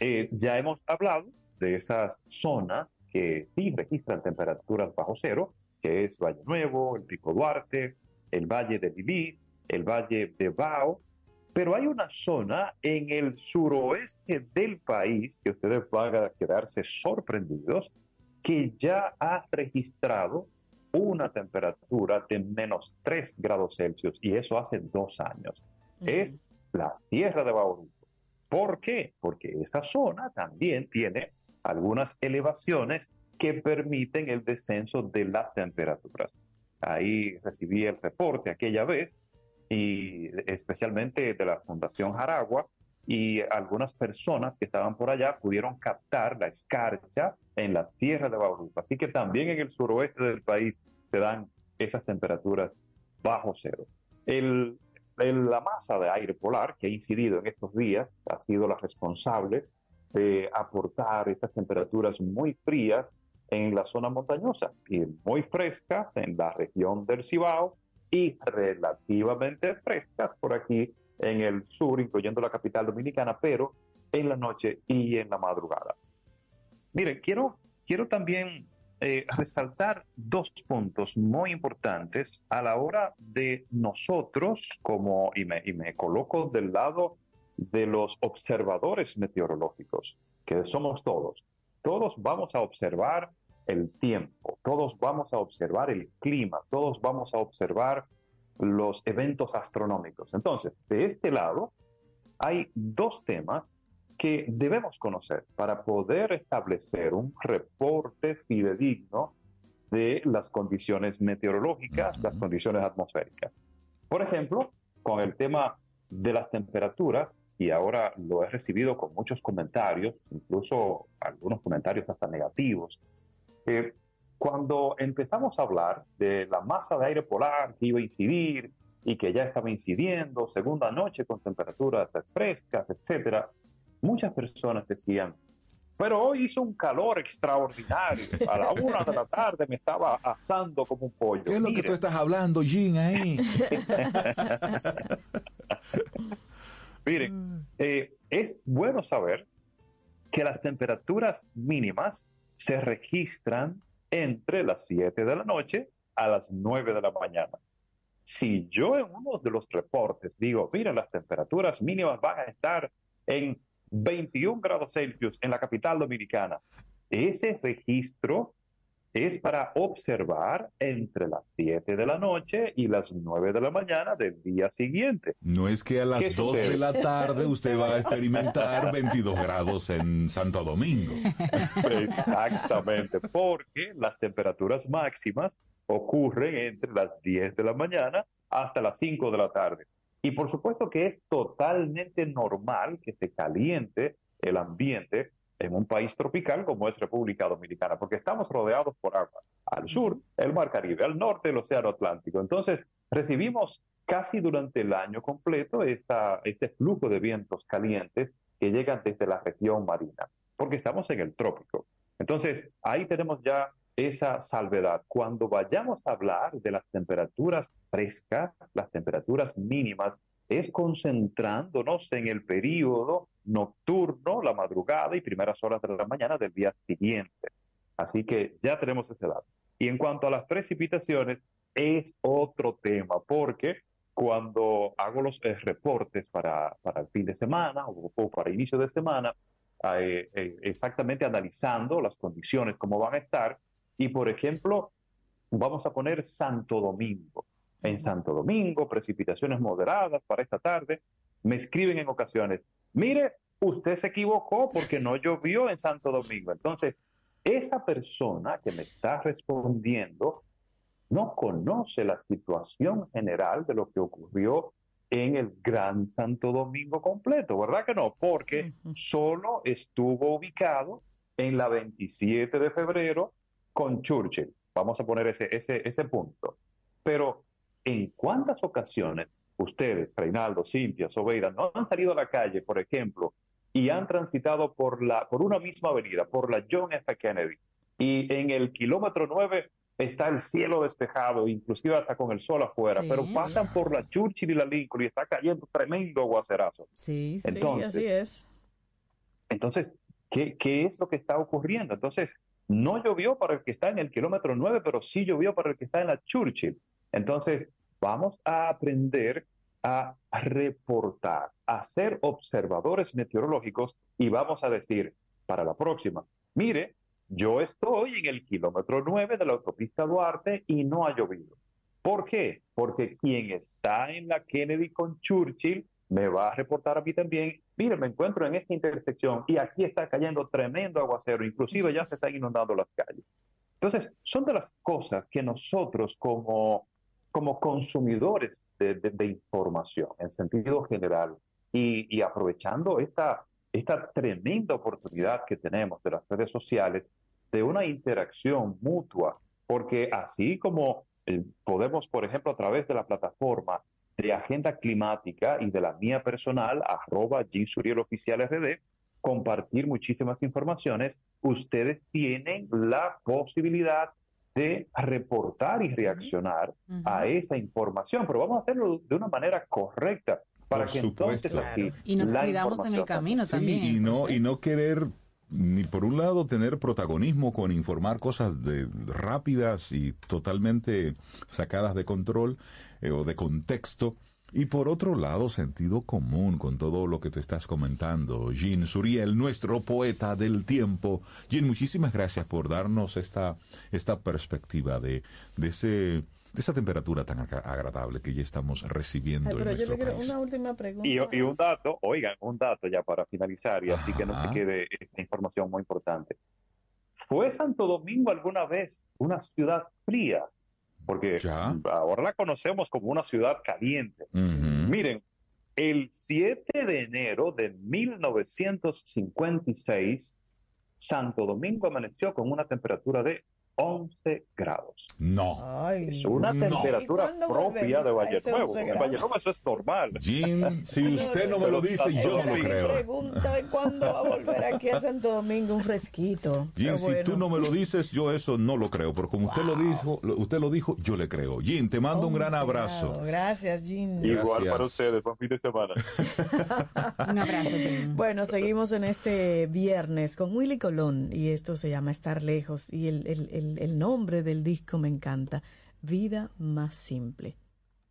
eh, ya hemos hablado de esas zonas que sí registran temperaturas bajo cero, que es Valle Nuevo, el Pico Duarte, el Valle de Ibis, el Valle de Bao, pero hay una zona en el suroeste del país que ustedes van a quedarse sorprendidos, que ya ha registrado una temperatura de menos 3 grados Celsius, y eso hace dos años. Es la Sierra de Bauruco. ¿Por qué? Porque esa zona también tiene algunas elevaciones que permiten el descenso de las temperaturas. Ahí recibí el reporte aquella vez y especialmente de la Fundación Jaragua y algunas personas que estaban por allá pudieron captar la escarcha en la Sierra de Bauruco. Así que también en el suroeste del país se dan esas temperaturas bajo cero. El- la masa de aire polar que ha incidido en estos días ha sido la responsable de aportar esas temperaturas muy frías en la zona montañosa y muy frescas en la región del Cibao y relativamente frescas por aquí en el sur, incluyendo la capital dominicana, pero en la noche y en la madrugada. Miren, quiero, quiero también eh, resaltar dos puntos muy importantes a la hora de nosotros, como, y me, y me coloco del lado de los observadores meteorológicos, que somos todos. Todos vamos a observar el tiempo, todos vamos a observar el clima, todos vamos a observar los eventos astronómicos. Entonces, de este lado, hay dos temas que debemos conocer para poder establecer un reporte fidedigno de las condiciones meteorológicas, las condiciones atmosféricas. Por ejemplo, con el tema de las temperaturas, y ahora lo he recibido con muchos comentarios, incluso algunos comentarios hasta negativos, eh, cuando empezamos a hablar de la masa de aire polar que iba a incidir y que ya estaba incidiendo, segunda noche con temperaturas frescas, etcétera, muchas personas decían, pero hoy hizo un calor extraordinario. A la una de la tarde me estaba asando como un pollo. ¿Qué es lo que tú estás hablando, Jim, ahí? *laughs* Miren, eh, es bueno saber que las temperaturas mínimas se registran entre las 7 de la noche a las 9 de la mañana. Si yo en uno de los reportes digo, mira, las temperaturas mínimas van a estar en 21 grados Celsius en la capital dominicana, ese registro es para observar entre las 7 de la noche y las 9 de la mañana del día siguiente. No es que a las ¿Qué 2 de la tarde usted va a experimentar *laughs* 22 grados en Santo Domingo. Exactamente, porque las temperaturas máximas ocurren entre las 10 de la mañana hasta las 5 de la tarde. Y por supuesto que es totalmente normal que se caliente el ambiente en un país tropical como es República Dominicana, porque estamos rodeados por agua. Al sur, el Mar Caribe, al norte, el Océano Atlántico. Entonces, recibimos casi durante el año completo esta, ese flujo de vientos calientes que llegan desde la región marina, porque estamos en el trópico. Entonces, ahí tenemos ya esa salvedad. Cuando vayamos a hablar de las temperaturas frescas, las temperaturas mínimas, es concentrándonos en el periodo nocturno, la madrugada y primeras horas de la mañana del día siguiente. Así que ya tenemos ese dato. Y en cuanto a las precipitaciones, es otro tema, porque cuando hago los eh, reportes para, para el fin de semana o, o para inicio de semana, eh, eh, exactamente analizando las condiciones, cómo van a estar. Y, por ejemplo, vamos a poner Santo Domingo. En Santo Domingo, precipitaciones moderadas para esta tarde. Me escriben en ocasiones, mire, usted se equivocó porque no llovió en Santo Domingo. Entonces, esa persona que me está respondiendo no conoce la situación general de lo que ocurrió en el Gran Santo Domingo completo, ¿verdad que no? Porque solo estuvo ubicado en la 27 de febrero con Churchill. Vamos a poner ese, ese, ese punto. Pero, ¿en cuántas ocasiones ustedes, Reinaldo, Cintia, Sobeida, no han salido a la calle, por ejemplo, y han transitado por, la, por una misma avenida, por la John F. Kennedy, y en el kilómetro 9 está el cielo despejado, inclusive hasta con el sol afuera, Sí. pero pasan por la Churchill y la Lincoln y está cayendo tremendo aguacerazo. Sí, Sí, Entonces, así es. entonces, ¿qué, ¿qué es lo que está ocurriendo? Entonces, no llovió para el que está en el kilómetro 9, pero sí llovió para el que está en la Churchill. Entonces, vamos a aprender a reportar, a ser observadores meteorológicos y vamos a decir para la próxima, mire, yo estoy en el kilómetro 9 de la autopista Duarte y no ha llovido. ¿Por qué? Porque quien está en la Kennedy con Churchill me va a reportar a mí también, mire, me encuentro en esta intersección y aquí está cayendo tremendo aguacero, inclusive ya se están inundando las calles. Entonces, son de las cosas que nosotros como, como consumidores de, de- de información en sentido general y, y aprovechando esta, esta tremenda oportunidad que tenemos de las redes sociales, de una interacción mutua, porque así como eh, podemos, por ejemplo, a través de la plataforma de Agenda Climática y de la mía personal, arroba. Suriel Oficial RD, compartir muchísimas informaciones, ustedes tienen la posibilidad de reportar y reaccionar a esa información, pero vamos a hacerlo de una manera correcta para Por que entonces supuesto. así Y nos la cuidamos en el camino Sí, también. y no, y entonces. no querer ni por un lado tener protagonismo con informar cosas de, rápidas y totalmente sacadas de control eh, o de contexto. Y por otro lado, sentido común con todo lo que te estás comentando. Jean Suriel, nuestro poeta del tiempo. Jean, muchísimas gracias por darnos esta, esta perspectiva de, de, ese, de esa temperatura tan agra- agradable que ya estamos recibiendo Ay, en yo nuestro le quiero país. una última pregunta. Y, y un dato, oigan, un dato ya para finalizar y así que no se quede esta información muy importante. ¿Fue Santo Domingo alguna vez una ciudad fría? Porque Ya. ahora la conocemos como una ciudad caliente. Miren, el 7 de enero de 1956, Santo Domingo amaneció con una temperatura de 11 grados. No. Ay, Es una No. temperatura ¿Y cuándo propia de Valle Nuevo. 11 En? Valle Nuevo eso es normal. Jean, si usted no me lo dice, yo no lo creo. pregunta de cuándo va a volver aquí a Santo Domingo un fresquito. Qué si tú no me lo dices, yo eso no lo creo, pero como usted lo dijo, usted lo dijo, yo le creo. Jean, te mando un gran abrazo. Gracias, Jean. Igual Gracias. para ustedes, buen fin de semana. *laughs* Un abrazo, Jean. Bueno, seguimos en este viernes con Willy Colón y esto se llama Estar Lejos y el, el- el- el nombre del disco me encanta, Vida Más Simple.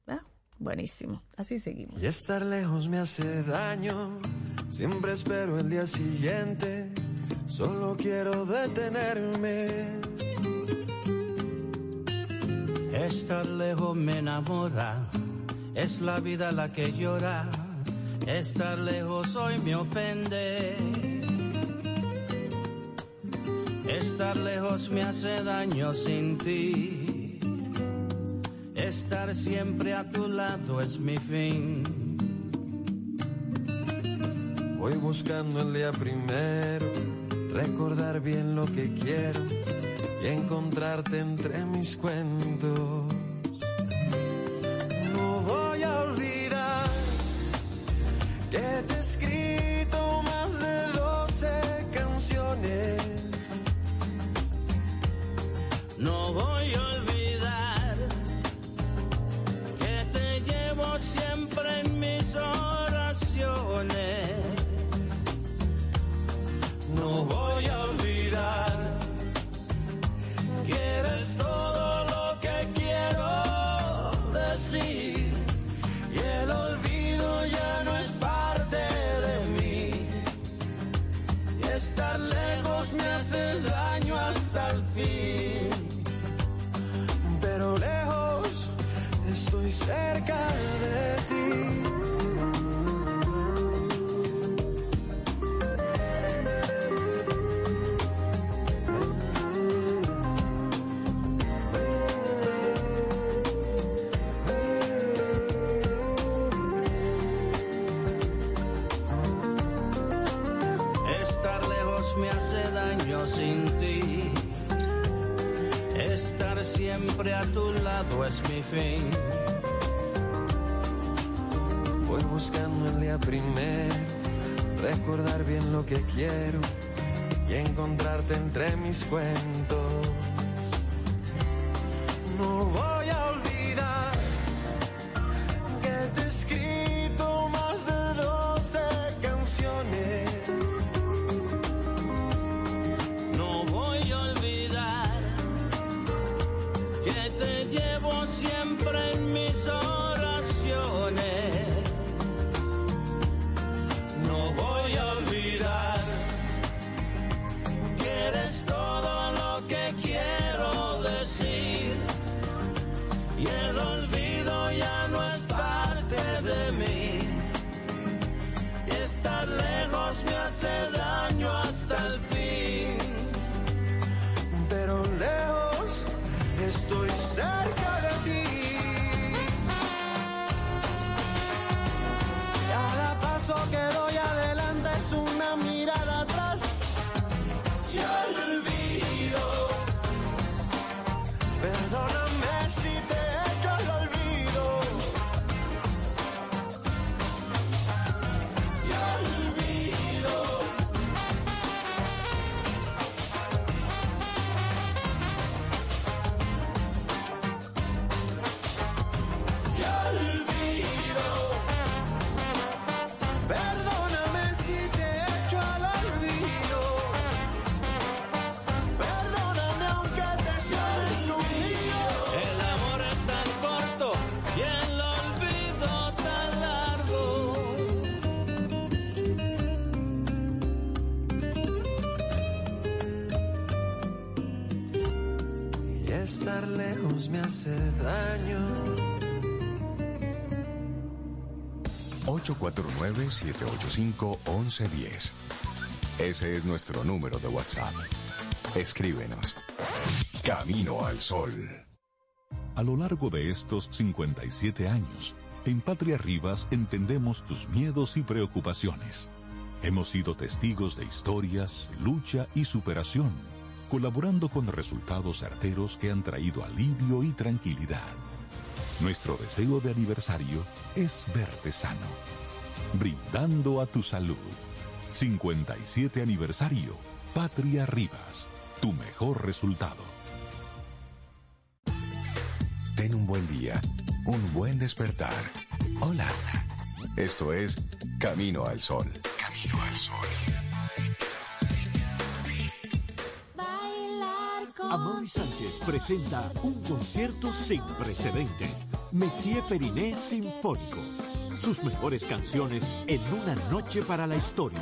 Ah, buenísimo, así seguimos. Y estar lejos me hace daño. Siempre espero el día siguiente. Solo quiero detenerme. Estar lejos me enamora, es la vida la que llora. Estar lejos hoy me ofende. Estar lejos me hace daño sin ti. Estar siempre a tu lado es mi fin. Voy buscando el día primero. Recordar bien lo que quiero. Y encontrarte entre mis cuentos. No voy a olvidar que te he escrito cerca de ti. Me hace daño sin ti. Estar siempre a tu lado es mi fin. Buscando el día primero, recordar bien lo que quiero y encontrarte entre mis cuentos. Paso me hace daño. 849-785-1110. Ese es nuestro número de WhatsApp. Escríbenos. Camino al Sol. A lo largo de estos 57 años, en Patria Rivas entendemos tus miedos y preocupaciones. Hemos sido testigos de historias, lucha y superación, colaborando con resultados certeros que han traído alivio y tranquilidad. Nuestro deseo de aniversario es verte sano, brindando a tu salud. 57 aniversario, Patria Rivas, tu mejor resultado. Ten un buen día, un buen despertar. Hola. Esto es Camino al Sol. Camino al Sol. Amaury Sánchez presenta un concierto sin precedentes. Messier Periné Sinfónico. Sus mejores canciones en una noche para la historia.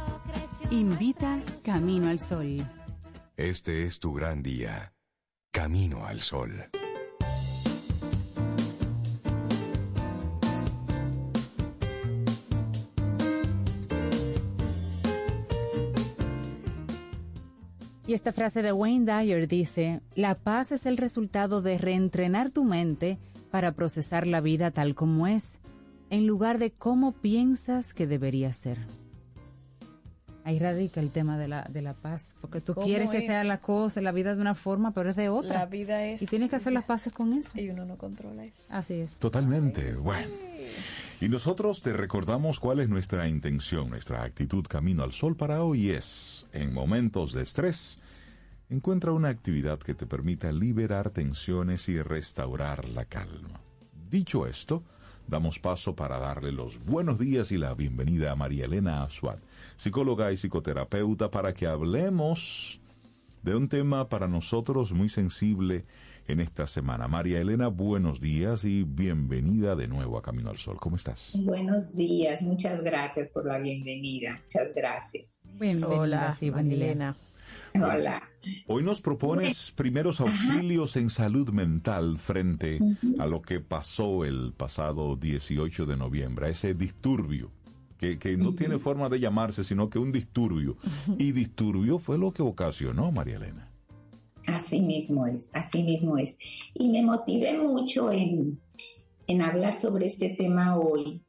Invita Camino al Sol. Este es tu gran día. Camino al Sol. Y esta frase de Wayne Dyer dice, la paz es el resultado de reentrenar tu mente para procesar la vida tal como es, en lugar de cómo piensas que debería ser. Ahí radica el tema de la, de la paz, porque tú ¿Cómo quieres que es? sea la cosa, la vida de una forma, pero es de otra. La vida es- Y tienes que hacer las paces con eso. Y uno no controla eso. Así es. Totalmente. Bueno. Y nosotros te recordamos cuál es nuestra intención, nuestra actitud camino al sol para hoy es, en momentos de estrés, encuentra una actividad que te permita liberar tensiones y restaurar la calma. Dicho esto, damos paso para darle los buenos días y la bienvenida a María Elena Azuad, psicóloga y psicoterapeuta, para que hablemos de un tema para nosotros muy sensible en esta semana. María Elena, buenos días y bienvenida de nuevo a Camino al Sol. ¿Cómo estás? Buenos días, muchas gracias por la bienvenida. Muchas gracias. Hola, María Elena. Hola. Hoy nos propones primeros auxilios en salud mental frente a lo que pasó el pasado 18 de noviembre, a ese disturbio, que, que no tiene forma de llamarse, sino que un disturbio. Y disturbio fue lo que ocasionó, María Elena. Así mismo es, así mismo es. Y me motivé mucho en, en hablar sobre este tema hoy,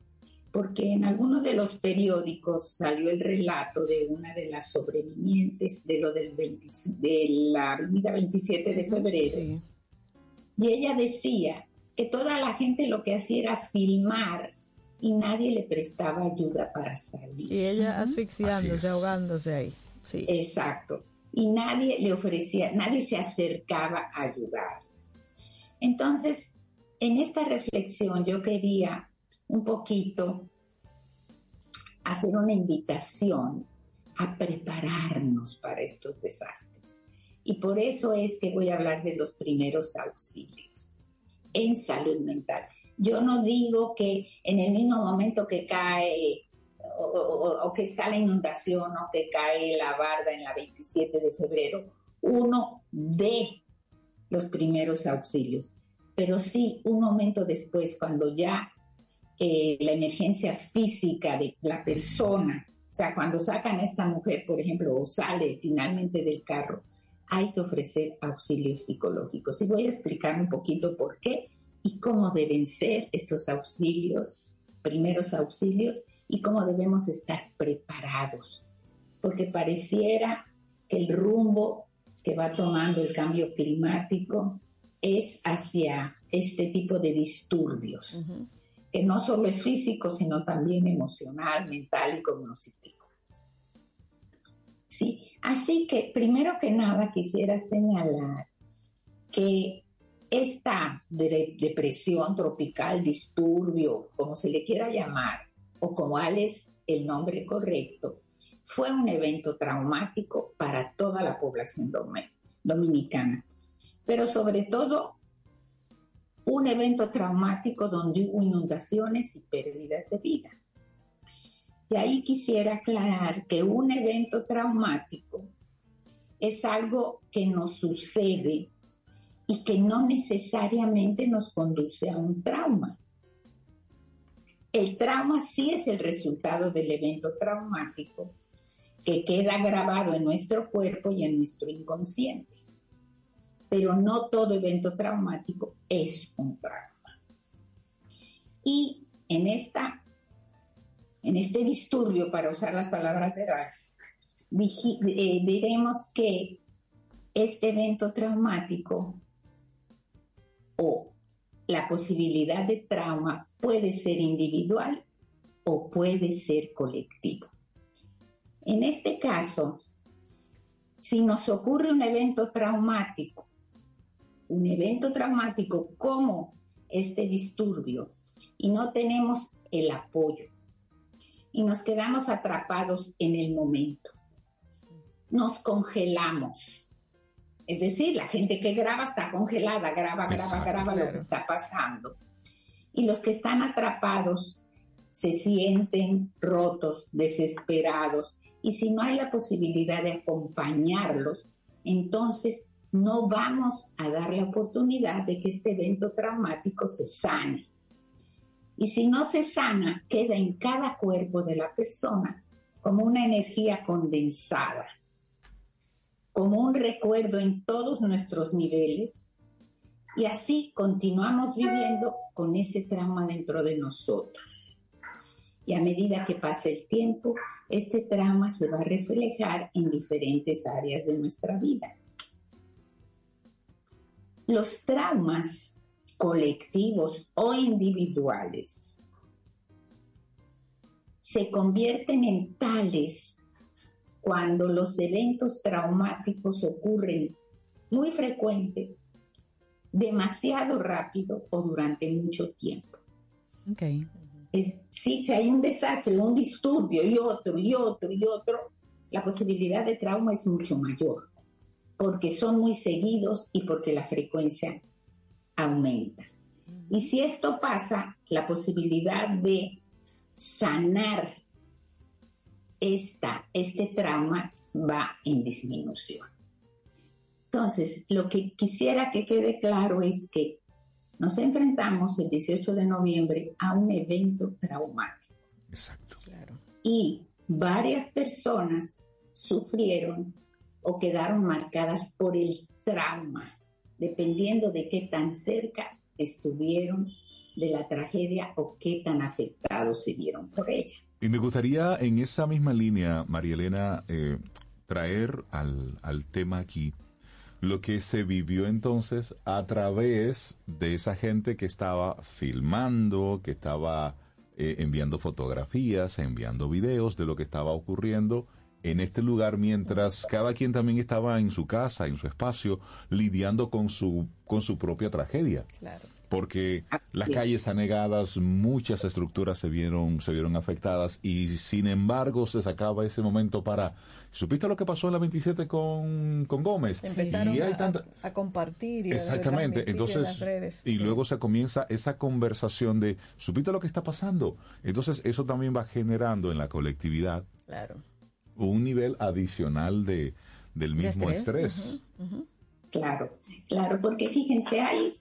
porque en alguno de los periódicos salió el relato de una de las sobrevivientes de lo del 20 de la avenida 27 de febrero. Y ella decía que toda la gente lo que hacía era filmar y nadie le prestaba ayuda para salir. Y ella asfixiándose, ahogándose ahí. Sí. Exacto. Y nadie le ofrecía, nadie se acercaba a ayudar. Entonces, en esta reflexión yo quería un poquito hacer una invitación a prepararnos para estos desastres. Y por eso es que voy a hablar de los primeros auxilios en salud mental. Yo no digo que en el mismo momento que cae o, o, que está la inundación o que cae la barda en la 27 de febrero, uno dé los primeros auxilios. Pero sí, un momento después, cuando ya eh, la emergencia física de la persona, o sea, cuando sacan a esta mujer, por ejemplo, o sale finalmente del carro, hay que ofrecer auxilios psicológicos. Y voy a explicar un poquito por qué y cómo deben ser estos auxilios, primeros auxilios, y cómo debemos estar preparados. Porque pareciera que el rumbo que va tomando el cambio climático es hacia este tipo de disturbios, que no solo es físico, sino también emocional, mental y cognitivo. Sí, así que primero que nada quisiera señalar que esta depresión tropical, disturbio, como se le quiera llamar, o como es el nombre correcto, fue un evento traumático para toda la población dominicana, pero sobre todo un evento traumático donde hubo inundaciones y pérdidas de vida. Y ahí quisiera aclarar que un evento traumático es algo que nos sucede y que no necesariamente nos conduce a un trauma. El trauma sí es el resultado del evento traumático que queda grabado en nuestro cuerpo y en nuestro inconsciente. Pero no todo evento traumático es un trauma. Y en, esta, en este disturbio, para usar las palabras de Raz, eh, diremos que este evento traumático o la posibilidad de trauma puede ser individual o puede ser colectivo. En este caso, si nos ocurre un evento traumático, un evento traumático como este disturbio, y no tenemos el apoyo, y nos quedamos atrapados en el momento, nos congelamos. Es decir, la gente que graba está congelada, graba, graba, graba lo que está pasando. Y los que están atrapados se sienten rotos, desesperados, y si no hay la posibilidad de acompañarlos, entonces no vamos a dar la oportunidad de que este evento traumático se sane. Y si no se sana, queda en cada cuerpo de la persona como una energía condensada, como un recuerdo en todos nuestros niveles y así continuamos viviendo con ese trauma dentro de nosotros. Y a medida que pasa el tiempo, este trauma se va a reflejar en diferentes áreas de nuestra vida. Los traumas colectivos o individuales se convierten en tales cuando los eventos traumáticos ocurren muy frecuente, demasiado rápido o durante mucho tiempo. Okay. Es, sí, si hay un desastre, un disturbio y otro y otro y otro, la posibilidad de trauma es mucho mayor, porque son muy seguidos y porque la frecuencia aumenta. Y si esto pasa, la posibilidad de sanar esta, este trauma va en disminución. Entonces, lo que quisiera que quede claro es que nos enfrentamos el 18 de noviembre a un evento traumático. Exacto. Y varias personas sufrieron o quedaron marcadas por el trauma, dependiendo de qué tan cerca estuvieron de la tragedia o qué tan afectados se vieron por ella. Y me gustaría en esa misma línea, María Elena, eh, traer al, al tema aquí lo que se vivió entonces a través de esa gente que estaba filmando, que estaba eh, enviando fotografías, enviando videos de lo que estaba ocurriendo en este lugar mientras cada quien también estaba en su casa, en su espacio, lidiando con su, con su propia tragedia. Claro. Porque las calles anegadas, muchas estructuras se vieron, se vieron afectadas y sin embargo se sacaba ese momento para... ¿Supiste lo que pasó en la 27 con, con Gómez? Empezaron y hay a, tanta- a compartir y a Exactamente, en entonces, las redes. y luego se comienza esa conversación de, ¿supiste lo que está pasando? Entonces eso también va generando en la colectividad Claro. un nivel adicional de, del De mismo estrés, estrés. Claro, claro, porque fíjense, hay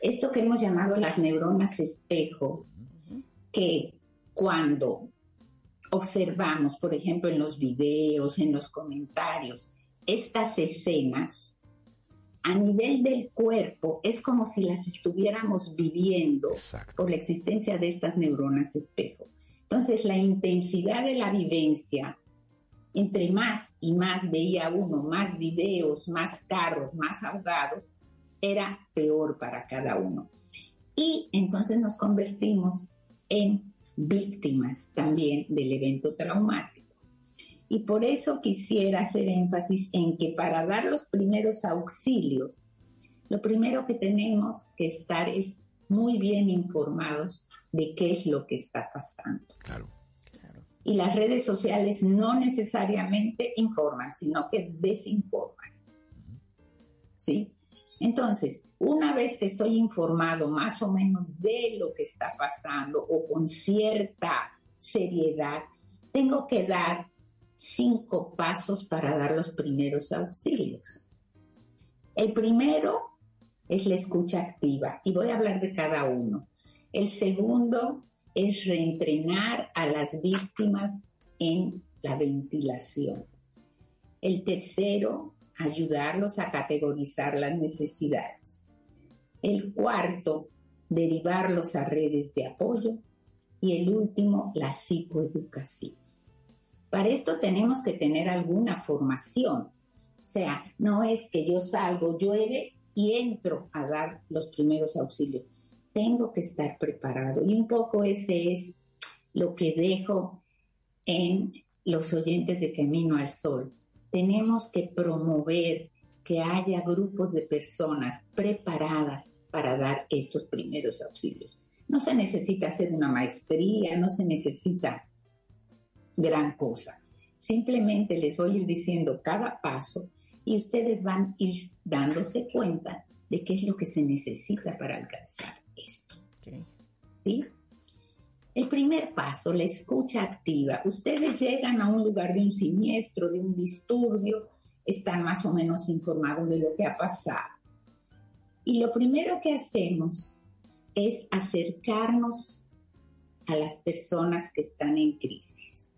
esto que hemos llamado las neuronas espejo, que cuando observamos, por ejemplo, en los videos, en los comentarios, estas escenas, a nivel del cuerpo, es como si las estuviéramos viviendo por la existencia de estas neuronas espejo. Entonces, la intensidad de la vivencia, entre más y más veía uno, más videos, más carros, más ahogados, era peor para cada uno. Y entonces nos convertimos en víctimas también del evento traumático. Y por eso quisiera hacer énfasis en que para dar los primeros auxilios, lo primero que tenemos que estar es muy bien informados de qué es lo que está pasando. Claro. Y las redes sociales no necesariamente informan, sino que desinforman. ¿Sí? Entonces, una vez que estoy informado más o menos de lo que está pasando o con cierta seriedad, tengo que dar cinco pasos para dar los primeros auxilios. El primero es la escucha activa y voy a hablar de cada uno. El segundo es reentrenar a las víctimas en la ventilación. El tercero, ayudarlos a categorizar las necesidades. El cuarto, derivarlos a redes de apoyo. Y el último, la psicoeducación. Para esto tenemos que tener alguna formación. O sea, no es que yo salgo, llueve y entro a dar los primeros auxilios. Tengo que estar preparado. Y un poco ese es lo que dejo en los oyentes de Camino al Sol. Tenemos que promover que haya grupos de personas preparadas para dar estos primeros auxilios. No se necesita hacer una maestría, no se necesita gran cosa. Simplemente les voy a ir diciendo cada paso y ustedes van a ir dándose cuenta de qué es lo que se necesita para alcanzar esto. ¿Sí? El primer paso, la escucha activa. Ustedes llegan a un lugar de un siniestro, de un disturbio, están más o menos informados de lo que ha pasado. Y lo primero que hacemos es acercarnos a las personas que están en crisis.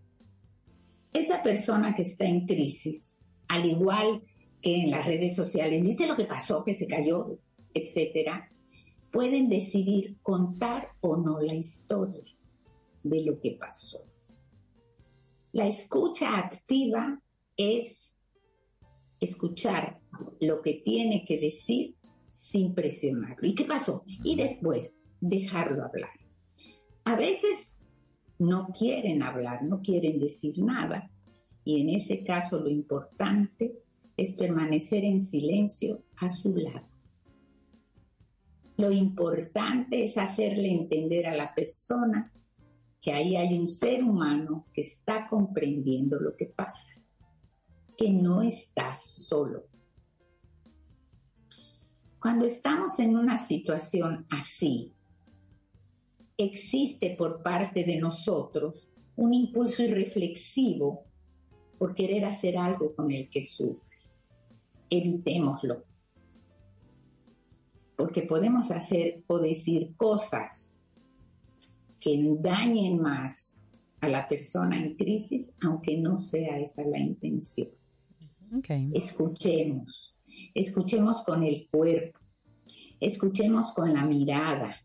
Esa persona que está en crisis, al igual que en las redes sociales, ¿viste lo que pasó, que se cayó, etcétera? Pueden decidir contar o no la historia de lo que pasó. La escucha activa es escuchar lo que tiene que decir sin presionarlo. ¿Y qué pasó? Y después dejarlo hablar. A veces no quieren hablar, no quieren decir nada. Y en ese caso lo importante es permanecer en silencio a su lado. Lo importante es hacerle entender a la persona que ahí hay un ser humano que está comprendiendo lo que pasa, que no está solo. Cuando estamos en una situación así, existe por parte de nosotros un impulso irreflexivo por querer hacer algo con el que sufre. Evitémoslo. Porque podemos hacer o decir cosas que dañen más a la persona en crisis, aunque no sea esa la intención. Escuchemos, escuchemos con el cuerpo, escuchemos con la mirada,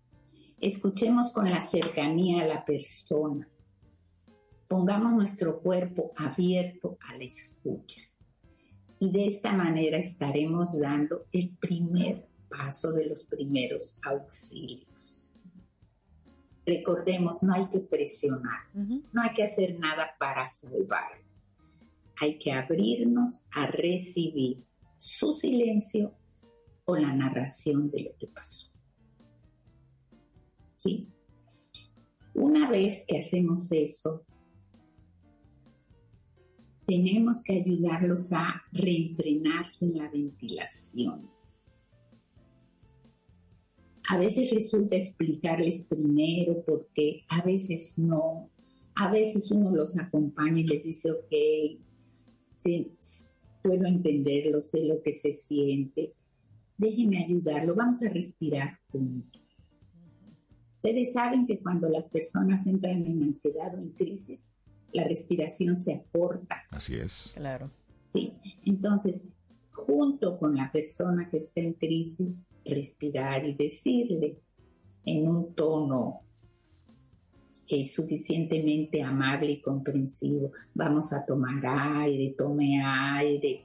escuchemos con la cercanía a la persona. Pongamos nuestro cuerpo abierto a la escucha. Y de esta manera estaremos dando el primer paso de los primeros auxilios. Recordemos, no hay que presionar, no hay que hacer nada para salvar. Hay que abrirnos a recibir su silencio o la narración de lo que pasó. ¿Sí? Una vez que hacemos eso, tenemos que ayudarlos a reentrenarse en la ventilación. A veces resulta explicarles primero porque a veces no. A veces uno los acompaña y les dice, ok, sí, puedo entenderlo, sé lo que se siente. Déjenme ayudarlo, vamos a respirar juntos. Ustedes saben que cuando las personas entran en ansiedad o en crisis, la respiración se acorta. Así es. Claro. Sí. Entonces, junto con la persona que está en crisis, respirar y decirle en un tono eh, suficientemente amable y comprensivo, vamos a tomar aire, tome aire,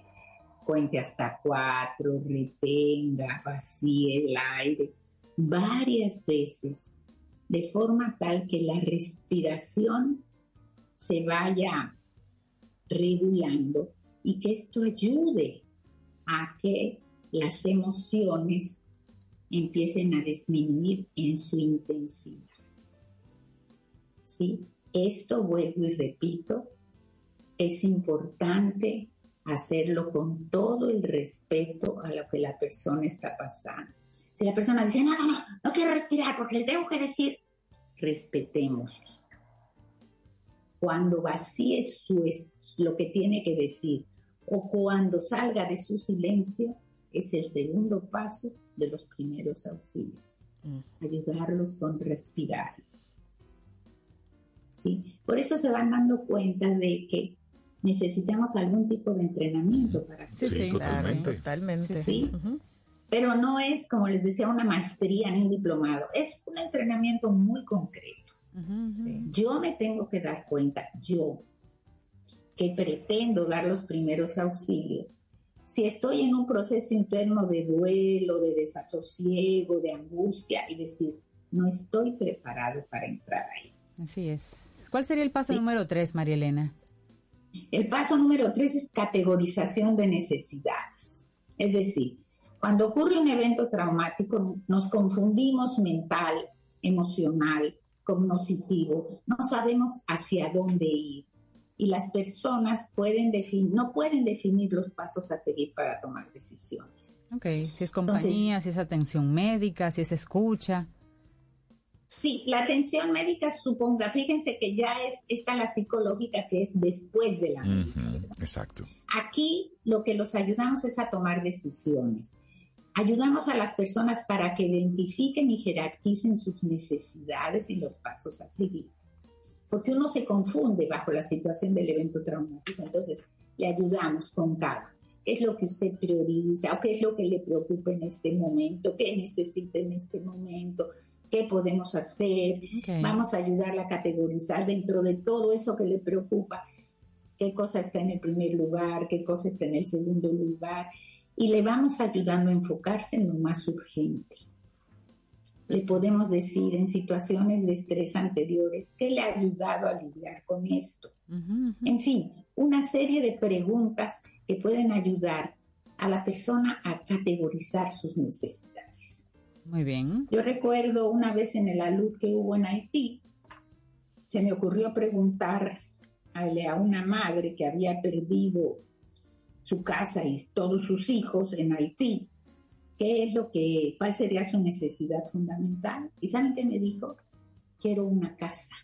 cuente hasta cuatro, retenga, vacíe el aire varias veces, de forma tal que la respiración se vaya regulando y que esto ayude a que las emociones empiecen a disminuir en su intensidad. ¿Sí? Esto, vuelvo y repito, es importante hacerlo con todo el respeto a lo que la persona está pasando. Si la persona dice, no, no, no, no quiero respirar porque le tengo que decir, respetemos. Cuando vacíe su, lo que tiene que decir o cuando salga de su silencio, es el segundo paso de los primeros auxilios. Mm. Ayudarlos con respirar. ¿Sí? Por eso se van dando cuenta de que necesitamos algún tipo de entrenamiento para hacer Sí, sí, totalmente. totalmente. ¿Sí? Pero no es, como les decía, una maestría ni un diplomado, es un entrenamiento muy concreto. Yo me tengo que dar cuenta, yo, que pretendo dar los primeros auxilios, si estoy en un proceso interno de duelo, de desasosiego, de angustia, y decir, no estoy preparado para entrar ahí. Así es. ¿Cuál sería el paso número tres, María Elena? El paso número tres es categorización de necesidades. Es decir, cuando ocurre un evento traumático, nos confundimos mental, emocional, cognitivo, no sabemos hacia dónde ir. Y las personas pueden definir, no pueden definir los pasos a seguir para tomar decisiones. Ok, si es compañía, si es atención médica, si es escucha. Sí, la atención médica, suponga, fíjense que ya es esta la psicológica que es después de la médica. Exacto. Aquí lo que los ayudamos es a tomar decisiones. Ayudamos a las personas para que identifiquen y jerarquicen sus necesidades y los pasos a seguir. Porque uno se confunde bajo la situación del evento traumático. Entonces, le ayudamos con calma. ¿Qué es lo que usted prioriza? ¿O qué es lo que le preocupa en este momento? ¿Qué necesita en este momento? ¿Qué podemos hacer? Vamos a ayudarla a categorizar dentro de todo eso que le preocupa. ¿Qué cosa está en el primer lugar? ¿Qué cosa está en el segundo lugar? y le vamos ayudando a enfocarse en lo más urgente. Le podemos decir en situaciones de estrés anteriores qué le ha ayudado a lidiar con esto. En fin, una serie de preguntas que pueden ayudar a la persona a categorizar sus necesidades. Muy bien. Yo recuerdo una vez en el alud que hubo en Haití, se me ocurrió preguntar a una madre que había perdido su casa y todos sus hijos en Haití, qué es lo que, cuál sería su necesidad fundamental. ¿Y saben qué me dijo? Quiero una casa.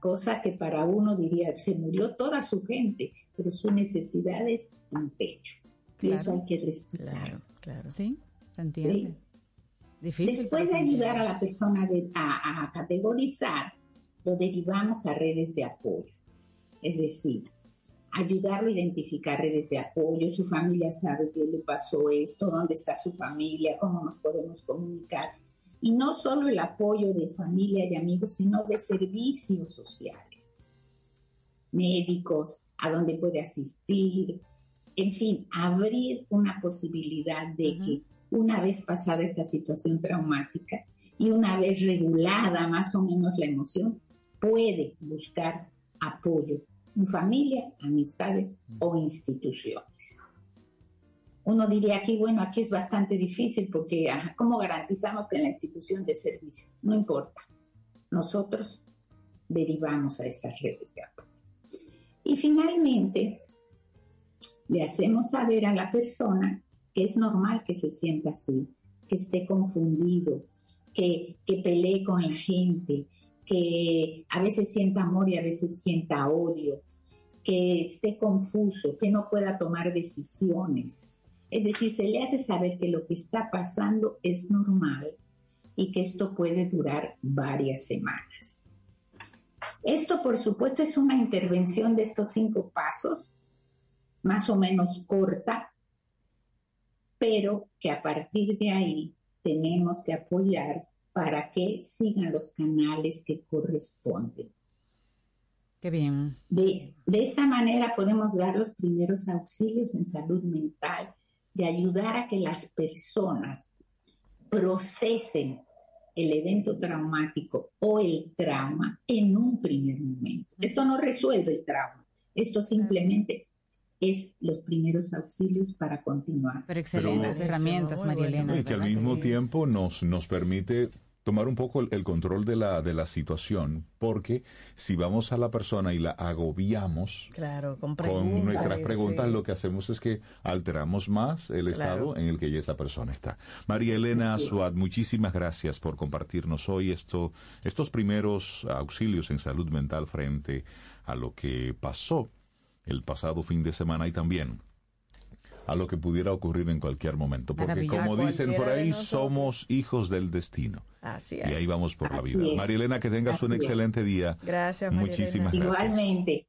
Cosa que para uno diría, se murió toda su gente, pero su necesidad es un techo. Y eso hay que respetar. Claro, claro. Sí, se entiende. Difícil, Después de ayudar a la persona a, a categorizar, lo derivamos a redes de apoyo. Es decir, ayudarlo a identificar redes de apoyo, su familia sabe qué le pasó esto, dónde está su familia, cómo nos podemos comunicar. Y no solo el apoyo de familia y amigos, sino de servicios sociales, médicos, a dónde puede asistir, en fin, abrir una posibilidad de que una vez pasada esta situación traumática y una vez regulada más o menos la emoción, puede buscar apoyo familia, amistades o instituciones. Uno diría aquí, bueno, aquí es bastante difícil porque ¿cómo garantizamos que en la institución de servicio? No importa. Nosotros derivamos a esas redes de apoyo. Y finalmente, le hacemos saber a la persona que es normal que se sienta así, que esté confundido, que, que pelee con la gente, que a veces sienta amor y a veces sienta odio, que esté confuso, que no pueda tomar decisiones. Es decir, se le hace saber que lo que está pasando es normal y que esto puede durar varias semanas. Esto, por supuesto, es una intervención de estos cinco pasos, más o menos corta, pero que a partir de ahí tenemos que apoyar para que sigan los canales que corresponden. Qué bien. De, de esta manera podemos dar los primeros auxilios en salud mental y ayudar a que las personas procesen el evento traumático o el trauma en un primer momento. Esto no resuelve el trauma, esto simplemente es los primeros auxilios para continuar. Pero excelentes herramientas, María Elena. Y que al mismo tiempo nos, nos permite tomar un poco el, control de la, de la situación, porque si vamos a la persona y la agobiamos claro, con, nuestras preguntas, lo que hacemos es que alteramos más el estado en el que ya esa persona está. María Elena Suad, muchísimas gracias por compartirnos hoy esto, estos primeros auxilios en salud mental frente a lo que pasó el pasado fin de semana y también a lo que pudiera ocurrir en cualquier momento. Porque como dicen por ahí, somos hijos del destino. Así es. Y ahí vamos por la vida. María Elena, que tengas un excelente día. Gracias, Muchísimas gracias. Igualmente.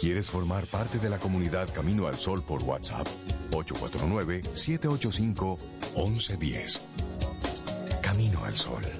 ¿Quieres formar parte de la comunidad Camino al Sol por WhatsApp? 849-785-1110. Camino al Sol.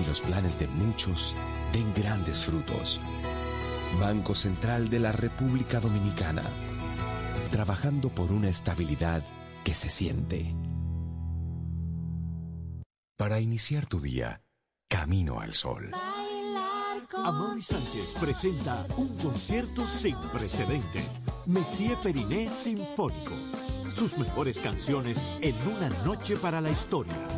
y los planes de muchos den grandes frutos. Banco Central de la República Dominicana, trabajando por una estabilidad que se siente. Para iniciar tu día, camino al sol. Amaury Sánchez presenta un concierto sin precedentes. Messier Periné Sinfónico. Sus mejores canciones en una noche para la historia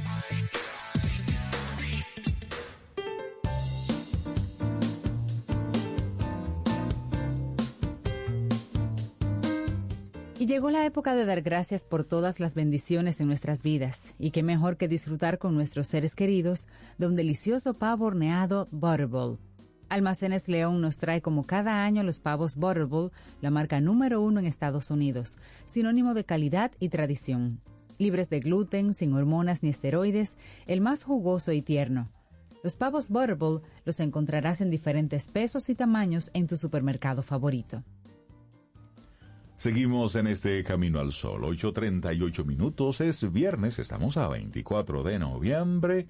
Llegó la época de dar gracias por todas las bendiciones en nuestras vidas, y qué mejor que disfrutar con nuestros seres queridos de un delicioso pavo horneado Butterball. Almacenes León nos trae como cada año los pavos Butterball, la marca número uno en Estados Unidos, sinónimo de calidad y tradición. Libres de gluten, sin hormonas ni esteroides, el más jugoso y tierno. Los pavos Butterball los encontrarás en diferentes pesos y tamaños en tu supermercado favorito. Seguimos en este Camino al Sol, 8.38 minutos, es viernes, estamos a 24 de noviembre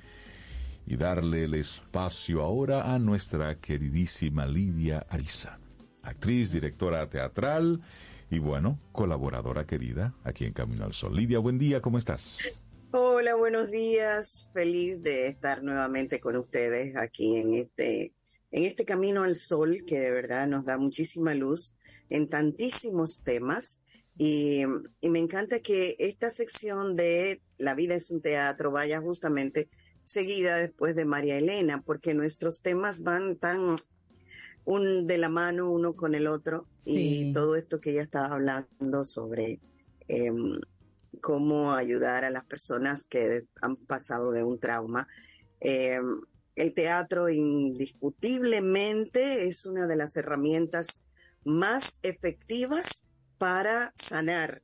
y darle el espacio ahora a nuestra queridísima Lidia Ariza, actriz, directora teatral y bueno, colaboradora querida aquí en Camino al Sol. Lidia, buen día, ¿cómo estás? Hola, buenos días, feliz de estar nuevamente con ustedes aquí en este, en este Camino al Sol que de verdad nos da muchísima luz en tantísimos temas y, y, me encanta que esta sección de La vida es un teatro vaya justamente seguida después de María Elena, porque nuestros temas van tan un de la mano uno con el otro y todo esto que ella estaba hablando sobre eh, cómo ayudar a las personas que han pasado de un trauma. Eh, el teatro indiscutiblemente es una de las herramientas más efectivas para sanar,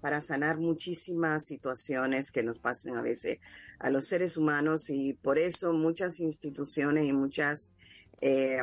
para sanar muchísimas situaciones que nos pasan a veces a los seres humanos y por eso muchas instituciones y muchas eh,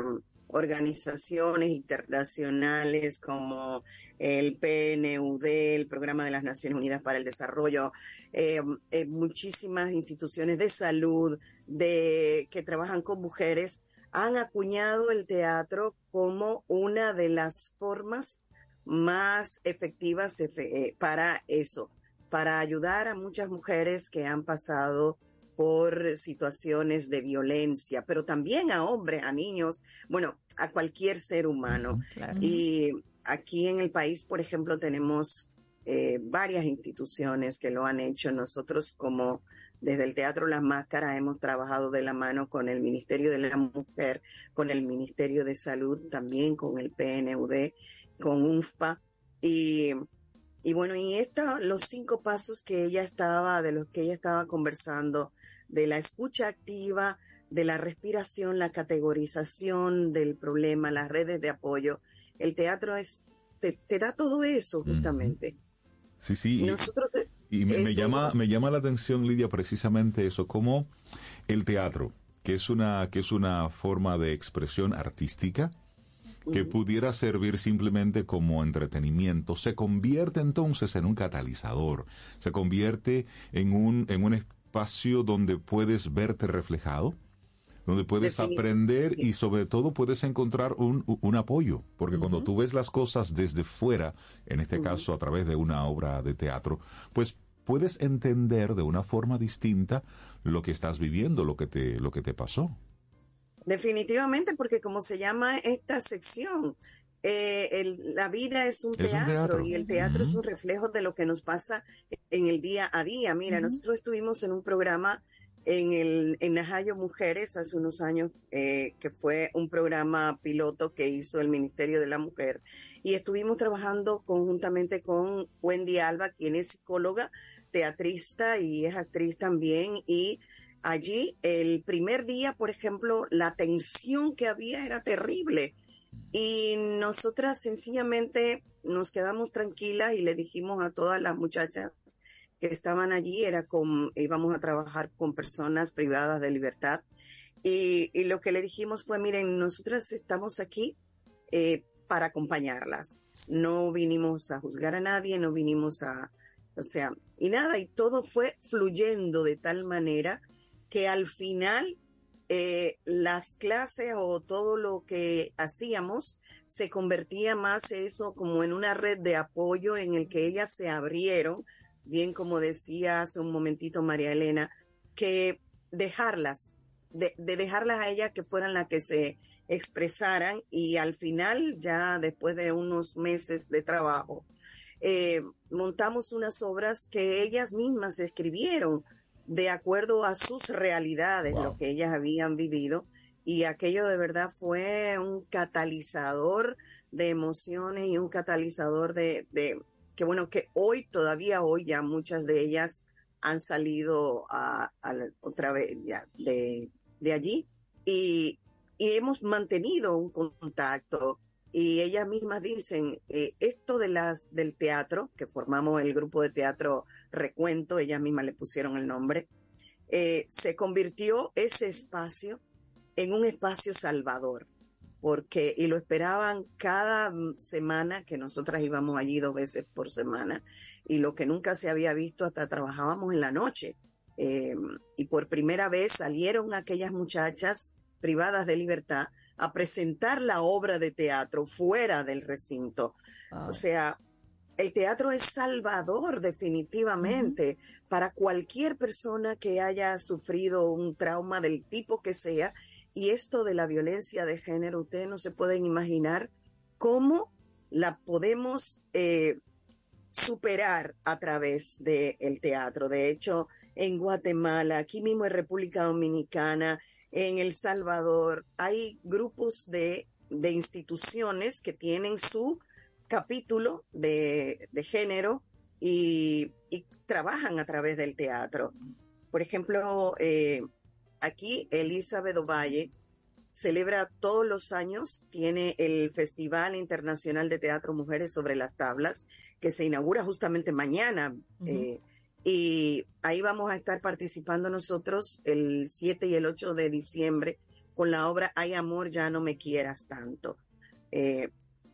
organizaciones internacionales como el PNUD, el Programa de las Naciones Unidas para el Desarrollo, eh, eh, muchísimas instituciones de salud de, que trabajan con mujeres han acuñado el teatro como una de las formas más efectivas efe- eh, para eso, para ayudar a muchas mujeres que han pasado por situaciones de violencia, pero también a hombres, a niños, bueno, a cualquier ser humano. Y aquí en el país, por ejemplo, tenemos eh, varias instituciones que lo han hecho. Nosotros como desde el Teatro Las Máscaras hemos trabajado de la mano con el Ministerio de la Mujer, con el Ministerio de Salud, también con el PNUD, con UNFPA. Y, y bueno, y esta, los cinco pasos que ella estaba, de los que ella estaba conversando, de la escucha activa, de la respiración, la categorización del problema, las redes de apoyo. El teatro es, te, te da todo eso justamente. Sí, sí. Nosotros, eh, Y me, llama, me llama la atención, Lidia, precisamente eso, como el teatro, que es una, que es una forma de expresión artística, que pudiera servir simplemente como entretenimiento, se convierte entonces en un catalizador, se convierte en un, en un espacio donde puedes verte reflejado, donde puedes aprender y sobre todo puedes encontrar un, un apoyo, porque cuando tú ves las cosas desde fuera, en este caso a través de una obra de teatro, pues puedes entender de una forma distinta lo que estás viviendo, lo que te, lo que te pasó. Definitivamente, porque como se llama esta sección, eh, el- la vida es un, Es un teatro, teatro. y el teatro es un reflejo de lo que nos pasa en el día a día. Mira, nosotros estuvimos en un programa en el en Najayo Mujeres hace unos años, eh, que fue un programa piloto que hizo el Ministerio de la Mujer, y estuvimos trabajando conjuntamente con Wendy Alba, quien es psicóloga, teatrista y es actriz también, y allí el primer día, por ejemplo, la tensión que había era terrible. Y nosotras sencillamente nos quedamos tranquilas y le dijimos a todas las muchachas estaban allí, era con, íbamos a trabajar con personas privadas de libertad, Y, y lo que le dijimos fue, miren, nosotras estamos aquí eh, para acompañarlas. No vinimos a juzgar a nadie, no vinimos a, o sea, y nada, y todo fue fluyendo de tal manera que al final eh, las clases o todo lo que hacíamos se convertía más eso como en una red de apoyo en el que ellas se abrieron, bien como decía hace un momentito María Elena, que dejarlas, de, de dejarlas a ellas que fueran las que se expresaran y al final, ya después de unos meses de trabajo, eh, montamos unas obras que ellas mismas escribieron de acuerdo a sus realidades, lo que ellas habían vivido. Y aquello de verdad fue un catalizador de emociones y un catalizador de, de que bueno, que hoy, todavía hoy, ya muchas de ellas han salido a, otra vez ya, de, de allí y, y hemos mantenido un contacto y ellas mismas dicen, eh, esto de las, del teatro, que formamos el grupo de teatro Recuento, ellas mismas le pusieron el nombre, eh, se convirtió ese espacio en un espacio salvador, porque, y lo esperaban cada semana, que nosotras íbamos allí dos veces por semana, y lo que nunca se había visto, hasta trabajábamos en la noche. Eh, y por primera vez salieron aquellas muchachas privadas de libertad a presentar la obra de teatro fuera del recinto. O sea, el teatro es salvador definitivamente para cualquier persona que haya sufrido un trauma del tipo que sea. Y esto de la violencia de género, ustedes no se pueden imaginar cómo la podemos eh, superar a través del teatro. De hecho, en Guatemala, aquí mismo en República Dominicana, en El Salvador, hay grupos de, de instituciones que tienen su capítulo de, de género y, y, trabajan a través del teatro. Por ejemplo, eh, aquí Elizabeth Ovalle celebra todos los años, tiene el Festival Internacional de Teatro Mujeres sobre las Tablas, que se inaugura justamente mañana. Uh -huh. eh, y ahí vamos a estar participando nosotros el 7 y el 8 de diciembre con la obra Hay amor, ya no me quieras tanto. Eh,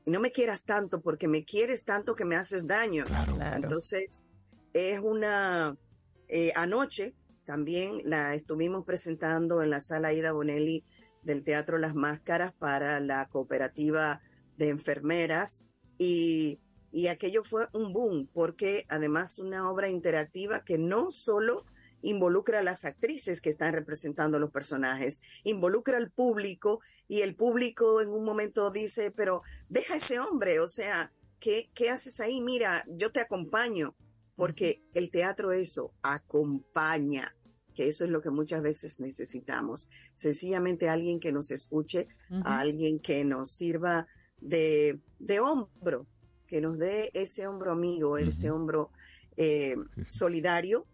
no me quieras tanto porque me quieres tanto que me haces daño. Claro. Entonces, es una... Eh, anoche también la estuvimos presentando en la sala Ida Bonelli del Teatro Las Máscaras para la cooperativa de enfermeras y y aquello fue un boom porque además una obra interactiva que no solo involucra a las actrices que están representando los personajes, involucra al público y el público en un momento dice, pero deja ese hombre, o sea, ¿qué, qué haces ahí? Mira, yo te acompaño, porque el teatro eso, acompaña, que eso es lo que muchas veces necesitamos, sencillamente alguien que nos escuche, uh -huh. alguien que nos sirva de, de hombro, que nos dé ese hombro amigo, ese hombro eh, solidario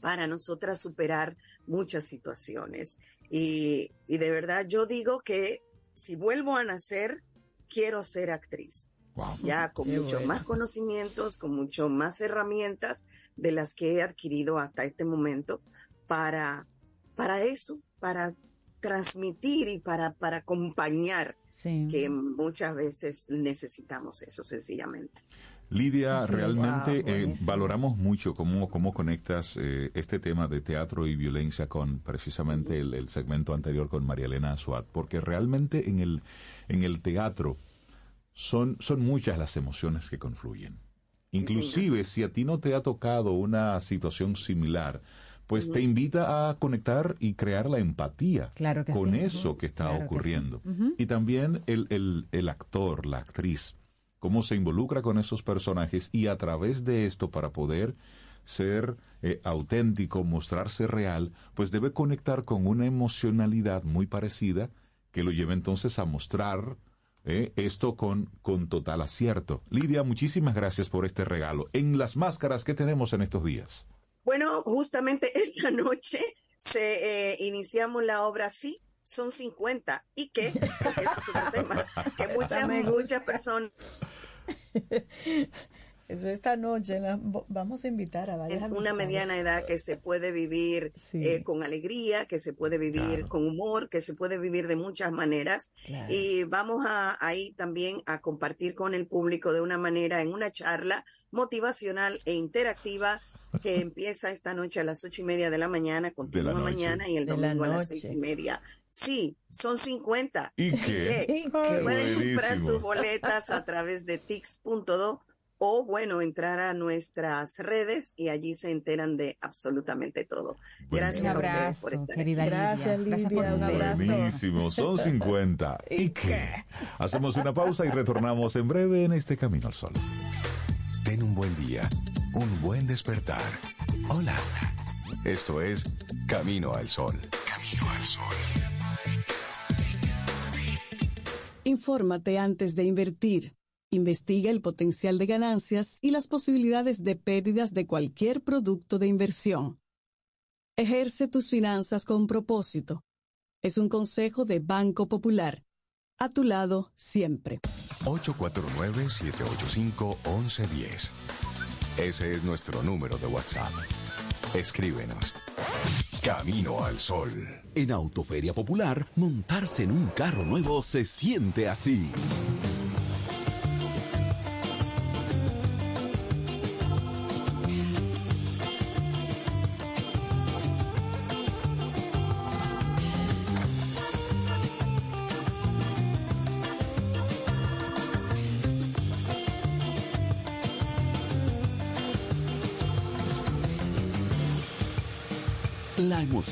para nosotras superar muchas situaciones. Y, y, de verdad yo digo que si vuelvo a nacer, quiero ser actriz. Wow. Ya con muchos bueno. más conocimientos, con mucho más herramientas de las que he adquirido hasta este momento para, para eso, para transmitir y para, para acompañar Sí. que muchas veces necesitamos eso sencillamente. Lidia, sí, realmente wow, eh, valoramos mucho cómo, cómo conectas eh, este tema de teatro y violencia con precisamente el, el, segmento anterior con María Elena Azuat, porque realmente en el, en el teatro son, son muchas las emociones que confluyen. Inclusive sí, si a ti no te ha tocado una situación similar, pues uh -huh. te invita a conectar y crear la empatía claro con sí. eso uh -huh. que está claro ocurriendo. Que sí. uh -huh. Y también el, el, el, actor, la actriz, cómo se involucra con esos personajes y a través de esto para poder ser eh, auténtico, mostrarse real, pues debe conectar con una emocionalidad muy parecida que lo lleve entonces a mostrar eh, esto con, con total acierto. Lidia, muchísimas gracias por este regalo. En las máscaras que tenemos en estos días. Bueno, justamente *laughs* esta noche se eh, iniciamos la obra Sí, son 50. ¿Y qué? Porque eso es otro tema. *laughs* Que muchas, muchas personas Eso esta noche la- vamos a invitar a varias Es una mediana edad que se puede vivir Sí. eh, con alegría, que se puede vivir con humor, que se puede vivir de muchas maneras. Claro. Y vamos a ahí también a compartir con el público de una manera en una charla motivacional e interactiva que *laughs* empieza esta noche a las ocho y media de la mañana, continúa noche. mañana y el la domingo a las seis y media. Sí, son 50. ¿Y qué? ¿Qué? *laughs* ¿Y qué? Pueden comprar sus boletas a través de tix.do o bueno, entrar a nuestras redes y allí se enteran de absolutamente todo. Gracias Un a ustedes por estar querida aquí. Gracias, Lidia. Gracias por un abrazo. Buenísimo, son *laughs* 50. ¿Y qué? Hacemos una pausa y retornamos en breve en este Camino al Sol. Ten un buen día, un buen despertar. Hola. Esto es Camino al Sol. Camino al Sol. Infórmate antes de invertir. Investiga el potencial de ganancias y las posibilidades de pérdidas de cualquier producto de inversión. Ejerce tus finanzas con propósito. Es un consejo de Banco Popular. A tu lado siempre. 849-785-1110. Ese es nuestro número de WhatsApp. Escríbenos. Camino al Sol. En Autoferia Popular, montarse en un carro nuevo se siente así.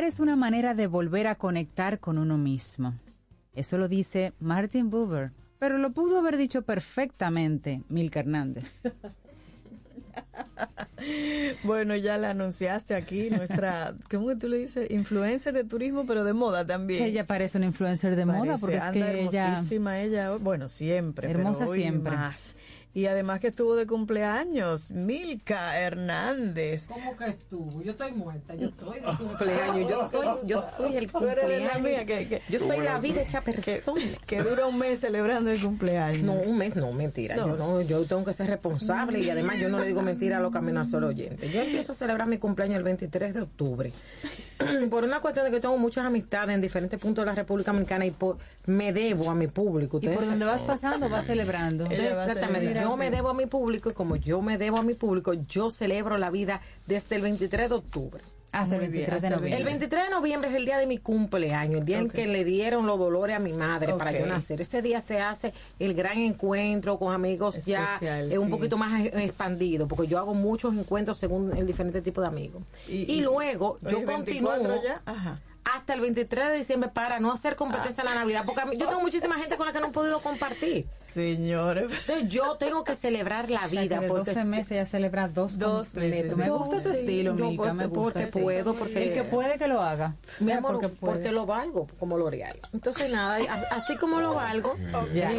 Viajar es una manera de volver a conectar con uno mismo. Eso lo dice Martin Buber, pero lo pudo haber dicho perfectamente Milka Hernández. *laughs* Bueno, ya la anunciaste aquí, nuestra, *laughs* ¿cómo que tú le dices? Influencer de turismo, pero de moda también. Ella parece una influencer de moda porque es que ella hermosísima ella, bueno, siempre, Hermosa pero hoy siempre. más. Y además que estuvo de cumpleaños, Milka Hernández. ¿Cómo que estuvo? Yo estoy muerta, yo estoy de cumpleaños, yo soy, yo soy el *laughs* la cumpleaños. mía, que- que- yo soy la vida hecha persona. Que dura un mes celebrando el cumpleaños. No, un mes no, mentira. No. Yo no, yo tengo que ser responsable y además yo no le digo mentira a los caminos al solo oyentes. Yo empiezo a celebrar mi cumpleaños el 23 de octubre. *clears throat* por una cuestión de que tengo muchas amistades en diferentes puntos de la República Dominicana y por, me debo a mi público. y por donde vas pasando vas celebrando. Exactamente. Yo me debo a mi público y como yo me debo a mi público, yo celebro la vida desde el 23 de octubre. Hasta el Muy bien, 23 de noviembre. El 23 de noviembre es el día de mi cumpleaños, el día en que le dieron los dolores a mi madre para yo nacer. Ese día se hace el gran encuentro con amigos ya eh, un poquito más expandido, porque yo hago muchos encuentros según el diferente tipo de amigos. Y, y- luego yo continúo 24 ya, ajá. hasta el 23 de diciembre para no hacer competencia en la Navidad, porque a mí- yo tengo muchísima gente con la que no he podido compartir. Señores. Yo tengo que celebrar la *laughs* O sea, vida. de porque 12 meses ya celebra dos, Dos veces. Me gusta tu sí. estilo, Yo Milka, me gusta. porque sí. puedo, porque- El que puede que lo haga. Mi amor, porque porque, lo valgo como L'Oreal. Entonces, nada, así como lo valgo,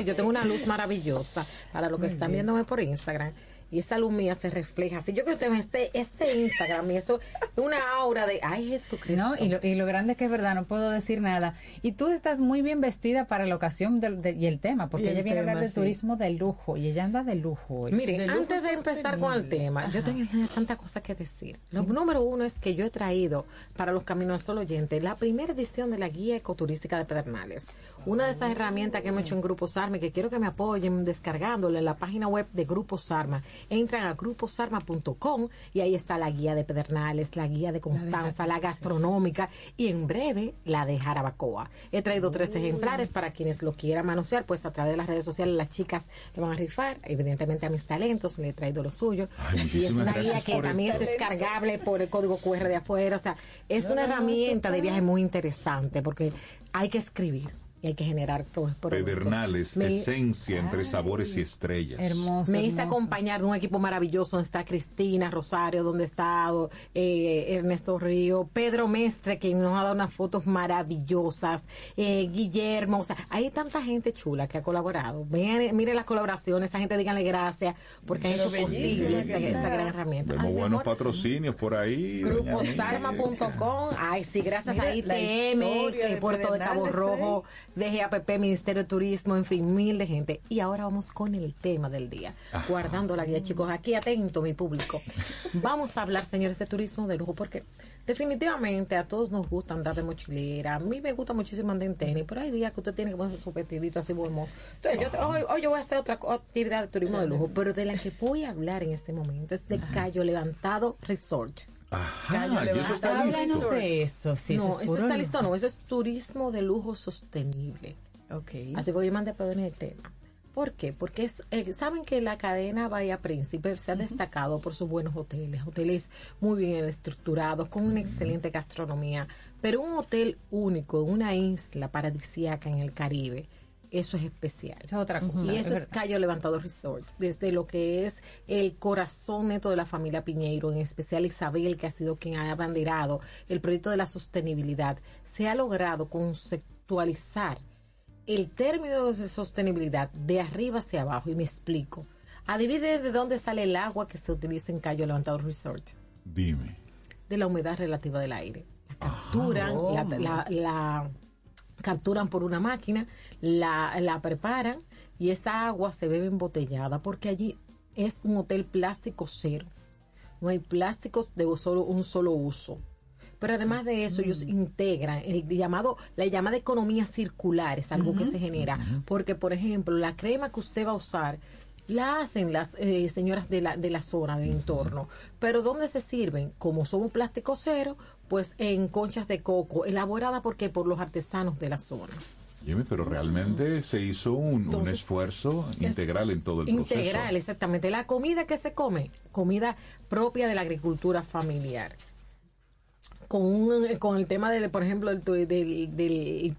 yo tengo una luz maravillosa para los que están viéndome por Instagram. Y esa luz mía se refleja. Si yo que usted ve este, este Instagram y eso, una aura de, ay Jesucristo. No, y lo, y lo grande es que es verdad, no puedo decir nada. Y tú estás muy bien vestida para la ocasión del- de- y el tema, porque el ella viene a hablar de sí. turismo de lujo y ella anda de lujo hoy. Miren, antes de empezar con el tema, yo tengo tantas cosas que decir. Lo número uno es que yo he traído para los Caminos al Sol oyentes la primera edición de la Guía Ecoturística de Pedernales. Una de esas herramientas que hemos hecho en Grupo Sarma y que quiero que me apoyen descargándola en la página web de Grupo Sarma. Entran a gruposarma.com y ahí está la guía de Pedernales, la guía de Constanza, la, gastronómica y en breve la de Jarabacoa. He traído tres ejemplares para quienes lo quieran manosear, pues a través de las redes sociales las chicas le van a rifar, evidentemente a mis talentos le he traído lo suyo. y es una guía que también es descargable por el código QR de afuera, o sea, es una herramienta de viaje muy interesante porque hay que escribir y hay que generar pues, Pedernales, esencia entre sabores y estrellas. Hermoso. Me hice acompañar de un equipo maravilloso donde está Cristina Rosario, donde está eh, Ernesto Río, Pedro Mestre, que nos ha dado unas fotos maravillosas, eh, Guillermo, o sea, hay tanta gente chula que ha colaborado. Vean, miren las colaboraciones, esa gente díganle gracias porque han hecho posible esa, gran herramienta. Tenemos buenos patrocinios por ahí. Gruposarma.com, ay sí, gracias a ITM, Puerto de Cabo Rojo. DGAPP, Ministerio de Turismo, en fin, mil de gente. Y ahora vamos con el tema del día. Guardando la guía, chicos. Aquí atento, mi público. *laughs* Vamos a hablar, señores, de turismo de lujo, porque definitivamente a todos nos gusta andar de mochilera. A mí me gusta muchísimo andar en tenis, pero hay días que usted tiene que ponerse su vestidito así bueno. Entonces, yo, hoy, yo voy a hacer otra actividad de turismo de lujo, pero de la que voy a hablar en este momento es de Cayo Levantado Resort. Ajá, eso está listo. de eso, sí. No, eso, está listo, no, eso es turismo de lujo sostenible. Ok. Así voy a mandar para el tema. ¿Por qué? Porque es, eh, saben que la cadena Bahía Príncipe se ha destacado por sus buenos hoteles, hoteles muy bien estructurados, con una excelente gastronomía, pero un hotel único, una isla paradisíaca en el Caribe, eso es especial. es otra cosa. Y eso es, Cayo Levantado Resort, desde lo que es el corazón neto de la familia Piñeiro, en especial Isabel, que ha sido quien ha abanderado el proyecto de la sostenibilidad, se ha logrado conceptualizar el término de sostenibilidad de arriba hacia abajo, y me explico. Adivine de dónde sale el agua que se utiliza en Cayo Levantado Resort. Dime. De la humedad relativa del aire. La capturan, la capturan por una máquina, la, la preparan y esa agua se bebe embotellada porque allí es un hotel plástico cero. No hay plásticos de solo, un solo uso. Pero además de eso, ellos integran el llamado, la llamada economía circular, es algo que se genera. Porque, por ejemplo, la crema que usted va a usar la hacen las eh, señoras de la, de la zona, del entorno. Pero ¿dónde se sirven? Como somos plástico cero, pues en conchas de coco, elaborada porque por los artesanos de la zona. Jimmy, pero realmente se hizo un, esfuerzo integral en todo el proceso. Integral, exactamente. La comida que se come, comida propia de la agricultura familiar con, con el tema de, por ejemplo, del, del, del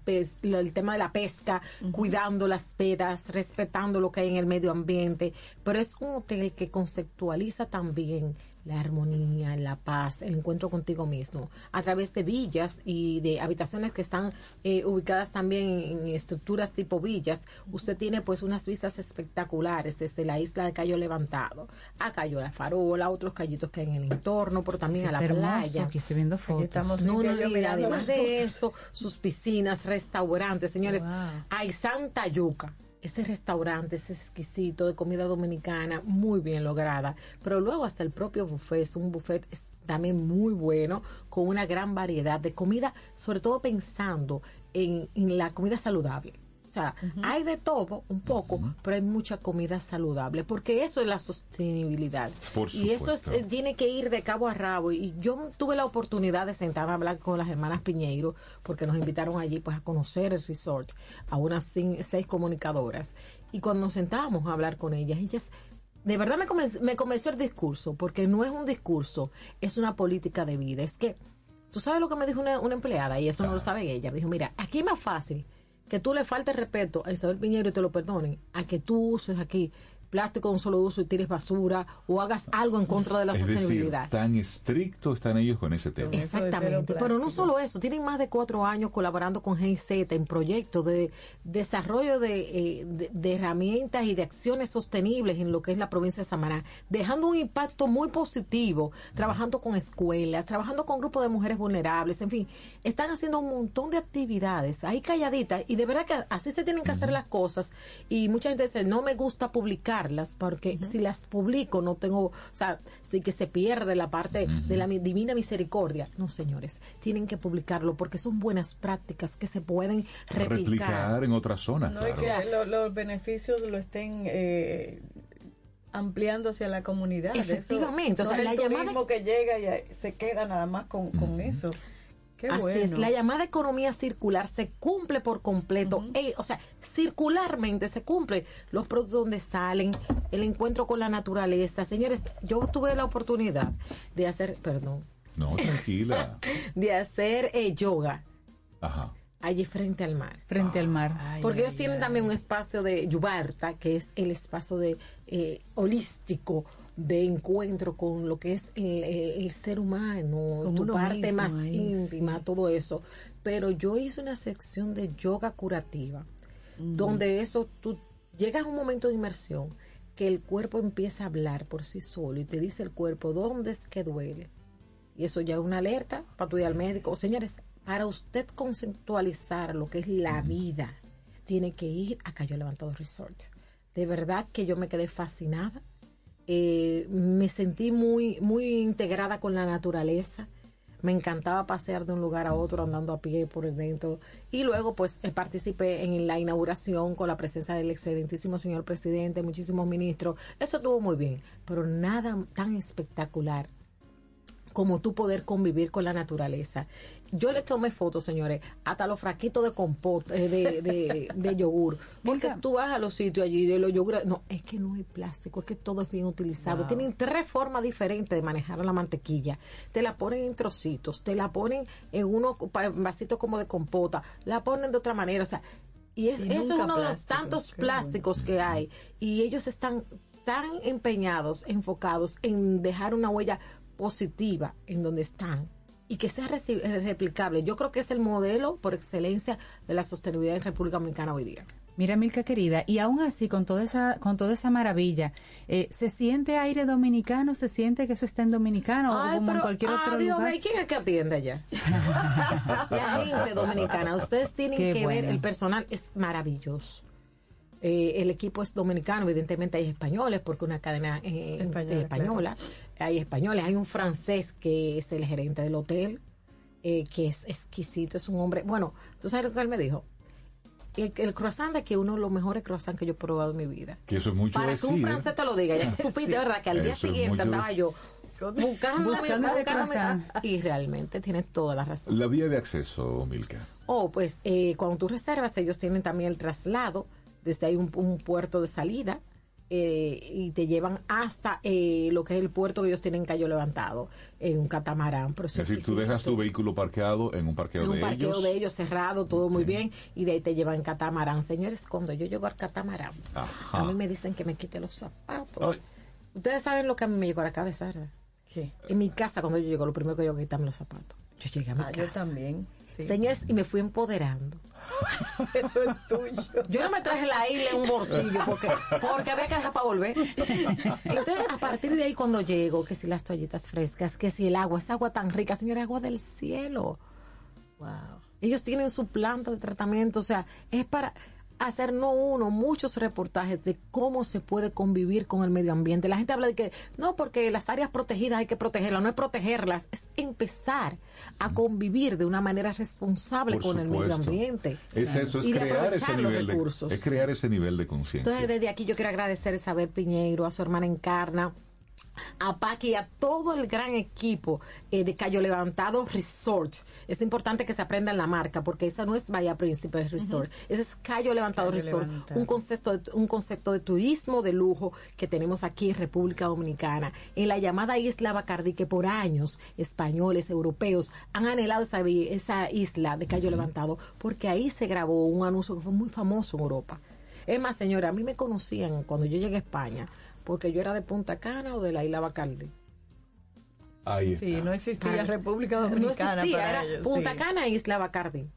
el tema de la pesca, cuidando las pedas, respetando lo que hay en el medio ambiente, pero es un hotel que conceptualiza también la armonía, la paz, el encuentro contigo mismo, a través de villas y de habitaciones que están eh, ubicadas también en estructuras tipo villas. Usted tiene pues unas vistas espectaculares desde la isla de Cayo Levantado a Cayo La Farola, otros callitos que hay en el entorno, pero también a la playa. Aquí estoy viendo fotos. no, no, y además de eso, sus piscinas, restaurantes, señores, hay Santa Yuca ese restaurante es exquisito de comida dominicana, muy bien lograda. Pero luego hasta el propio buffet es un buffet también muy bueno, con una gran variedad de comida, sobre todo pensando en la comida saludable o sea, hay de todo un poco, pero hay mucha comida saludable, porque eso es la sostenibilidad. y eso eh, tiene que ir de cabo a rabo. Y yo tuve la oportunidad de sentarme a hablar con las hermanas Piñeiro, porque nos invitaron allí pues a conocer el resort, a unas seis comunicadoras. Y cuando nos sentábamos a hablar con ellas, ellas de verdad me convenció, me convenció el discurso, porque no es un discurso, es una política de vida. Es que, tú sabes lo que me dijo una, empleada, y eso no lo sabe ella. Dijo, mira, aquí es más fácil que tú le faltes respeto a Isabel Piñero y te lo perdonen, a que tú uses aquí plástico de un solo uso y tires basura o hagas algo en contra de la sostenibilidad. tan estrictos están ellos con ese tema. Exactamente, pero no solo eso, tienen más de cuatro años colaborando con GIZ en proyectos de desarrollo eh, de, de, herramientas y de acciones sostenibles en lo que es la provincia de Samaná, dejando un impacto muy positivo, trabajando con escuelas, trabajando con grupos de mujeres vulnerables, en fin, están haciendo un montón de actividades ahí calladitas y de verdad que así se tienen que hacer las cosas y mucha gente dice, no me gusta publicar porque si las publico no tengo, o sea, de que se pierde la parte de la divina misericordia. No, señores, tienen que publicarlo porque son buenas prácticas que se pueden replicar, en otras zonas. No es que los beneficios lo estén... Eh, ampliando hacia la comunidad. Efectivamente, Eso, o sea, no la es el llamada turismo que llega y se queda nada más con, con eso. Qué Así bueno. es, la llamada economía circular se cumple por completo. Eh, o sea, circularmente se cumple los productos donde salen, el encuentro con la naturaleza. Señores, yo tuve la oportunidad de hacer, perdón, No, tranquila. *laughs* de hacer eh, yoga Ajá. allí frente al mar. Frente al mar. Porque ellos tienen también un espacio de yubarta, que es el espacio de eh, holístico de encuentro con lo que es el, el- el ser humano, tu parte mismo más íntima, todo eso. Pero yo hice una sección de yoga curativa, donde eso tú llegas a un momento de inmersión que el cuerpo empieza a hablar por sí solo y te dice el cuerpo dónde es que duele. Y eso ya es una alerta para tu ir al médico. Señores, para usted conceptualizar lo que es la vida, tiene que ir a Cayo Levantado Resort. De verdad que yo me quedé fascinada. Eh, me sentí muy, muy integrada con la naturaleza. Me encantaba pasear de un lugar a otro andando a pie por el dentro. Y luego, pues, eh, participé en la inauguración con la presencia del excelentísimo señor presidente, muchísimos ministros. Eso estuvo muy bien, pero nada tan espectacular como tú poder convivir con la naturaleza. Yo le tomé fotos, señores, hasta los fraquitos de compota, eh, de, de, de *laughs* yogur. Porque tú vas a los sitios allí de los yogures. No, es que no hay plástico, es que todo es bien utilizado. Wow. Tienen tres formas diferentes de manejar la mantequilla. Te la ponen en trocitos, te la ponen en unos vasitos como de compota, la ponen de otra manera. O sea, y, es, Y eso es uno de los tantos plásticos que hay. Y ellos están tan empeñados, enfocados en dejar una huella positiva en donde están y que sea eh, replicable. Yo creo que es el modelo por excelencia de la sostenibilidad en República Dominicana hoy día. Mira, Milka querida, y aún así, con toda esa, con toda esa maravilla, eh, ¿se siente aire dominicano? ¿Se siente que eso está en dominicano o como en cualquier otro adiós, lugar? ¿quién es el que atiende allá? *laughs* la gente dominicana. Ustedes tienen Qué que ver, el personal es maravilloso. Eh, el equipo es dominicano, evidentemente hay españoles, porque una cadena eh, Española, española. Hay españoles, hay un francés que es el gerente del hotel, eh, que es exquisito, es un hombre. Bueno, tú sabes lo que él me dijo. El, el croissant de aquí es uno de los mejores croissants que yo he probado en mi vida. Que eso es mucho Para que un. ¿eh? francés te lo diga, ya *laughs* que supiste, ¿verdad? Que al día Eso siguiente andaba yo buscando, Buscando ese croissant. y realmente tienes toda la razón. La vía de acceso, Milka. O pues eh, cuando tú reservas, ellos tienen también el traslado, desde ahí un, un puerto de salida eh, y te llevan hasta eh, lo que es el puerto que ellos tienen en Cayo Levantado, en un catamarán. Pero Es decir, tú dejas tu vehículo parqueado en un parqueo en un de parqueo ellos. de ellos cerrado, todo muy bien, y de ahí te llevan en catamarán. Señores, cuando yo llego al catamarán, Ajá. a mí me dicen que me quite los zapatos. Ay. Ustedes saben lo que a mí me llegó a la cabeza, ¿verdad? ¿Qué? En mi casa, cuando yo llego, lo primero que yo quitarme los zapatos. Yo llegué a mi Ah, casa. yo también. Sí. Señores, y me fui empoderando. *laughs* Eso es tuyo. Yo no me traje la isla en un bolsillo porque, porque había que dejar para volver. Entonces, a partir de ahí, cuando llego, que si las toallitas frescas, que si el agua, esa agua tan rica, señores, agua del cielo. Wow. Ellos tienen su planta de tratamiento, o sea, es para hacer no uno, muchos reportajes de cómo se puede convivir con el medio ambiente. La gente habla de que no, porque las áreas protegidas hay que protegerlas, no es protegerlas, es empezar a convivir de una manera responsable Por con el medio ambiente. Es eso, es Y crear ese nivel de, es crear ese nivel de conciencia. Entonces, desde aquí yo quiero agradecer a Isabel Piñeiro, a su hermana Encarna, a Paqui y a todo el gran equipo eh, de Cayo Levantado Resort. Es importante que se aprendan la marca porque esa no es Bahía Príncipe Resort, ese es Cayo Levantado Cayo Resort, Levantado. un concepto, de, un concepto de turismo de lujo que tenemos aquí en República Dominicana, en la llamada Isla Bacardí, que por años españoles, europeos han anhelado esa, esa isla de Cayo Levantado porque ahí se grabó un anuncio que fue muy famoso en Europa. Es más, señora, a mí me conocían cuando yo llegué a España porque yo era de Punta Cana o de la isla Bacardi. Ahí Sí, no existía República No Dominicana existía, para era ellos, Punta sí. Cana e Isla Bacardi.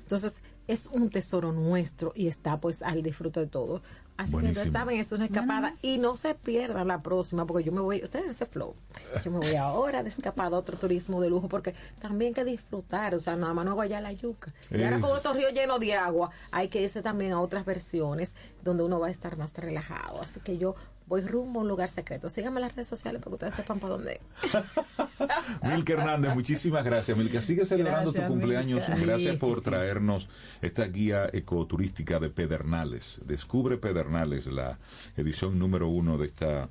Entonces, es un tesoro nuestro y está pues al disfrute de todos. Así que ustedes saben, es una escapada y no se pierdan la próxima porque yo me voy, ustedes ese flow, yo me voy ahora de escapada a otro turismo de lujo porque también hay que disfrutar, o sea, nada más no hago allá la yuca. Y ahora con estos ríos llenos de agua, hay que irse también a otras versiones donde uno va a estar más relajado. Así que yo voy rumbo a un lugar secreto. Síganme en las redes sociales para que ustedes sepan para dónde. *laughs* Milka Hernández, muchísimas gracias. Milka, sigue celebrando Gracias, tu cumpleaños. Milka. Gracias Sí, por sí, sí. traernos esta guía ecoturística de Pedernales. Descubre Pedernales, la edición número uno de esta.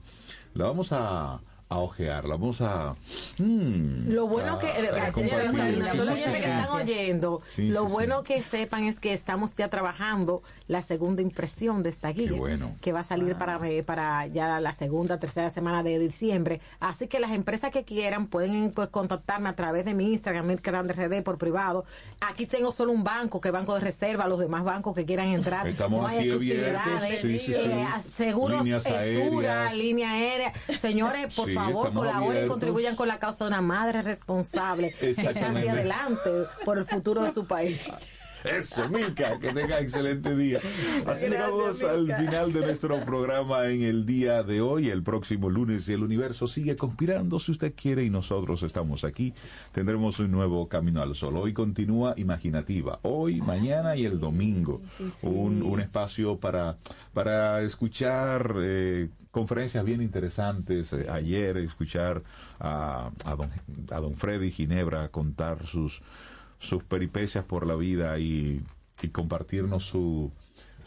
La vamos a, a ojear, la vamos a. mm, Lo bueno a- que, a eh, Sí, sí, sí, están oyendo, lo bueno que sepan es que estamos ya trabajando la segunda impresión de esta guía, bueno. que va a salir para, eh, para ya la segunda, tercera semana de diciembre. Así que las empresas que quieran pueden pues contactarme a través de mi Instagram, Milka Hernández RD, por privado. Aquí tengo solo un banco, que es Banco de Reserva, los demás bancos que quieran entrar. Estamos no hay aquí exclusividades. abiertos, sí, sí, Eh, seguros, Líneas Esura, aéreas. línea aérea. Señores, por Sí, favor, colaboren y contribuyan con la causa de una madre responsable *laughs* que hacia adelante por el futuro de su país. *laughs* Eso, Milka, que tenga excelente día. Así Gracias, llegamos al final de nuestro *laughs* programa en el día de hoy. El próximo lunes el universo sigue conspirando si usted quiere y nosotros estamos aquí. Tendremos un nuevo Camino al Sol. Hoy continúa Imaginativa. Hoy, mañana y el domingo. Un, un espacio para, para escuchar eh, conferencias bien interesantes. Eh, ayer escuchar a, a, don, a don Freddy Ginebra contar sus sus peripecias por la vida y, y compartirnos su,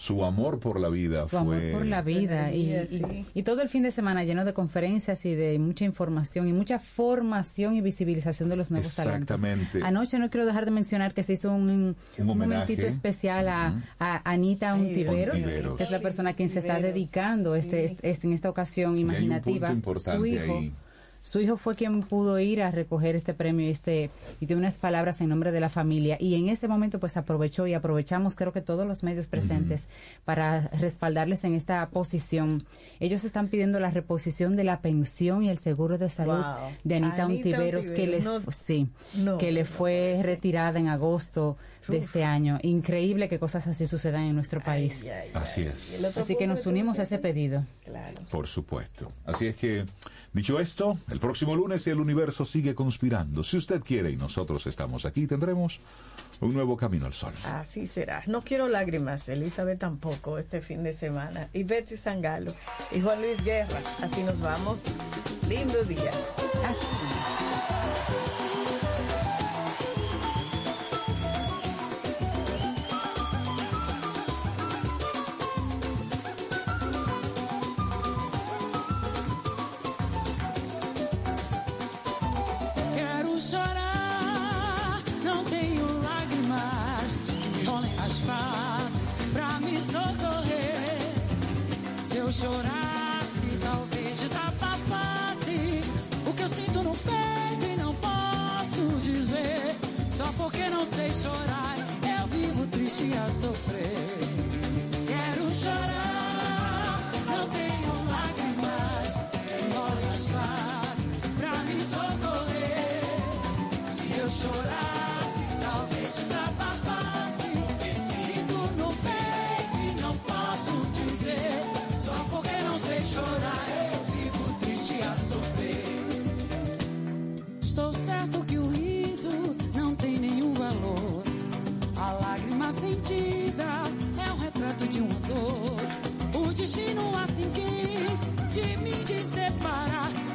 su amor por la vida. Su fue, amor por la vida y, y- y todo el fin de semana lleno de conferencias y de mucha información y mucha formación y visibilización de los nuevos talentos. Exactamente. Anoche no quiero dejar de mencionar que se hizo un, un homenaje. momentito especial a, a Anita Untiveros, que es la persona a quien se está dedicando este, este- en esta ocasión Y hay un imaginativa. punto importante Su hijo, ahí. Su hijo fue quien pudo ir a recoger este premio y este y dio unas palabras en nombre de la familia. Y en ese momento pues aprovechó y aprovechamos creo que todos los medios presentes para respaldarles en esta posición. Ellos están pidiendo la reposición de la pensión y el seguro de salud Wow. de Anita, Anita Untiveros que les no- sí, no, que le no fue retirada en agosto de este año. Increíble que cosas así sucedan en nuestro país. Así es. Así que nos unimos a ese pedido. Por supuesto. Así es que, dicho esto, el próximo lunes el universo sigue conspirando. Si usted quiere y nosotros estamos aquí, tendremos un nuevo camino al sol. Así será. No quiero lágrimas, Elizabeth tampoco este fin de semana. Y Betsy Sangalo y Juan Luis Guerra. Así nos vamos. Lindo día. Quero chorar, não tenho lágrimas que me rolem as faces pra me socorrer. Se eu chorasse, talvez desabafasse o que eu sinto no peito e não posso dizer. Só porque não sei chorar, eu vivo triste a sofrer. Quero chorar, chorasse, talvez desabafasse sinto no peito e não posso dizer. Só porque não sei chorar, eu vivo triste a sofrer. Estou certo que o riso não tem nenhum valor. A lágrima sentida é o retrato de uma dor. O destino assim quis de mim te separar.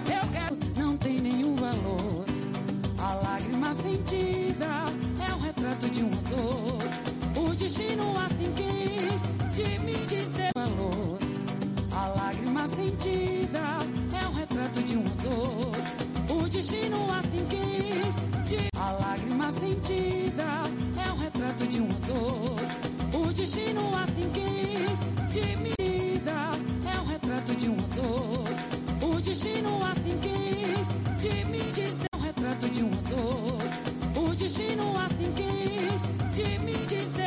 Destino assim quis de mim te separar. A lágrima sentida é o retrato de uma dor. O destino assim quis de a lágrima sentida é o retrato de uma dor. O destino assim quis de mim é o retrato de uma dor. O destino assim quis de mim dizer o retrato de uma dor. O destino assim quis de mim dizer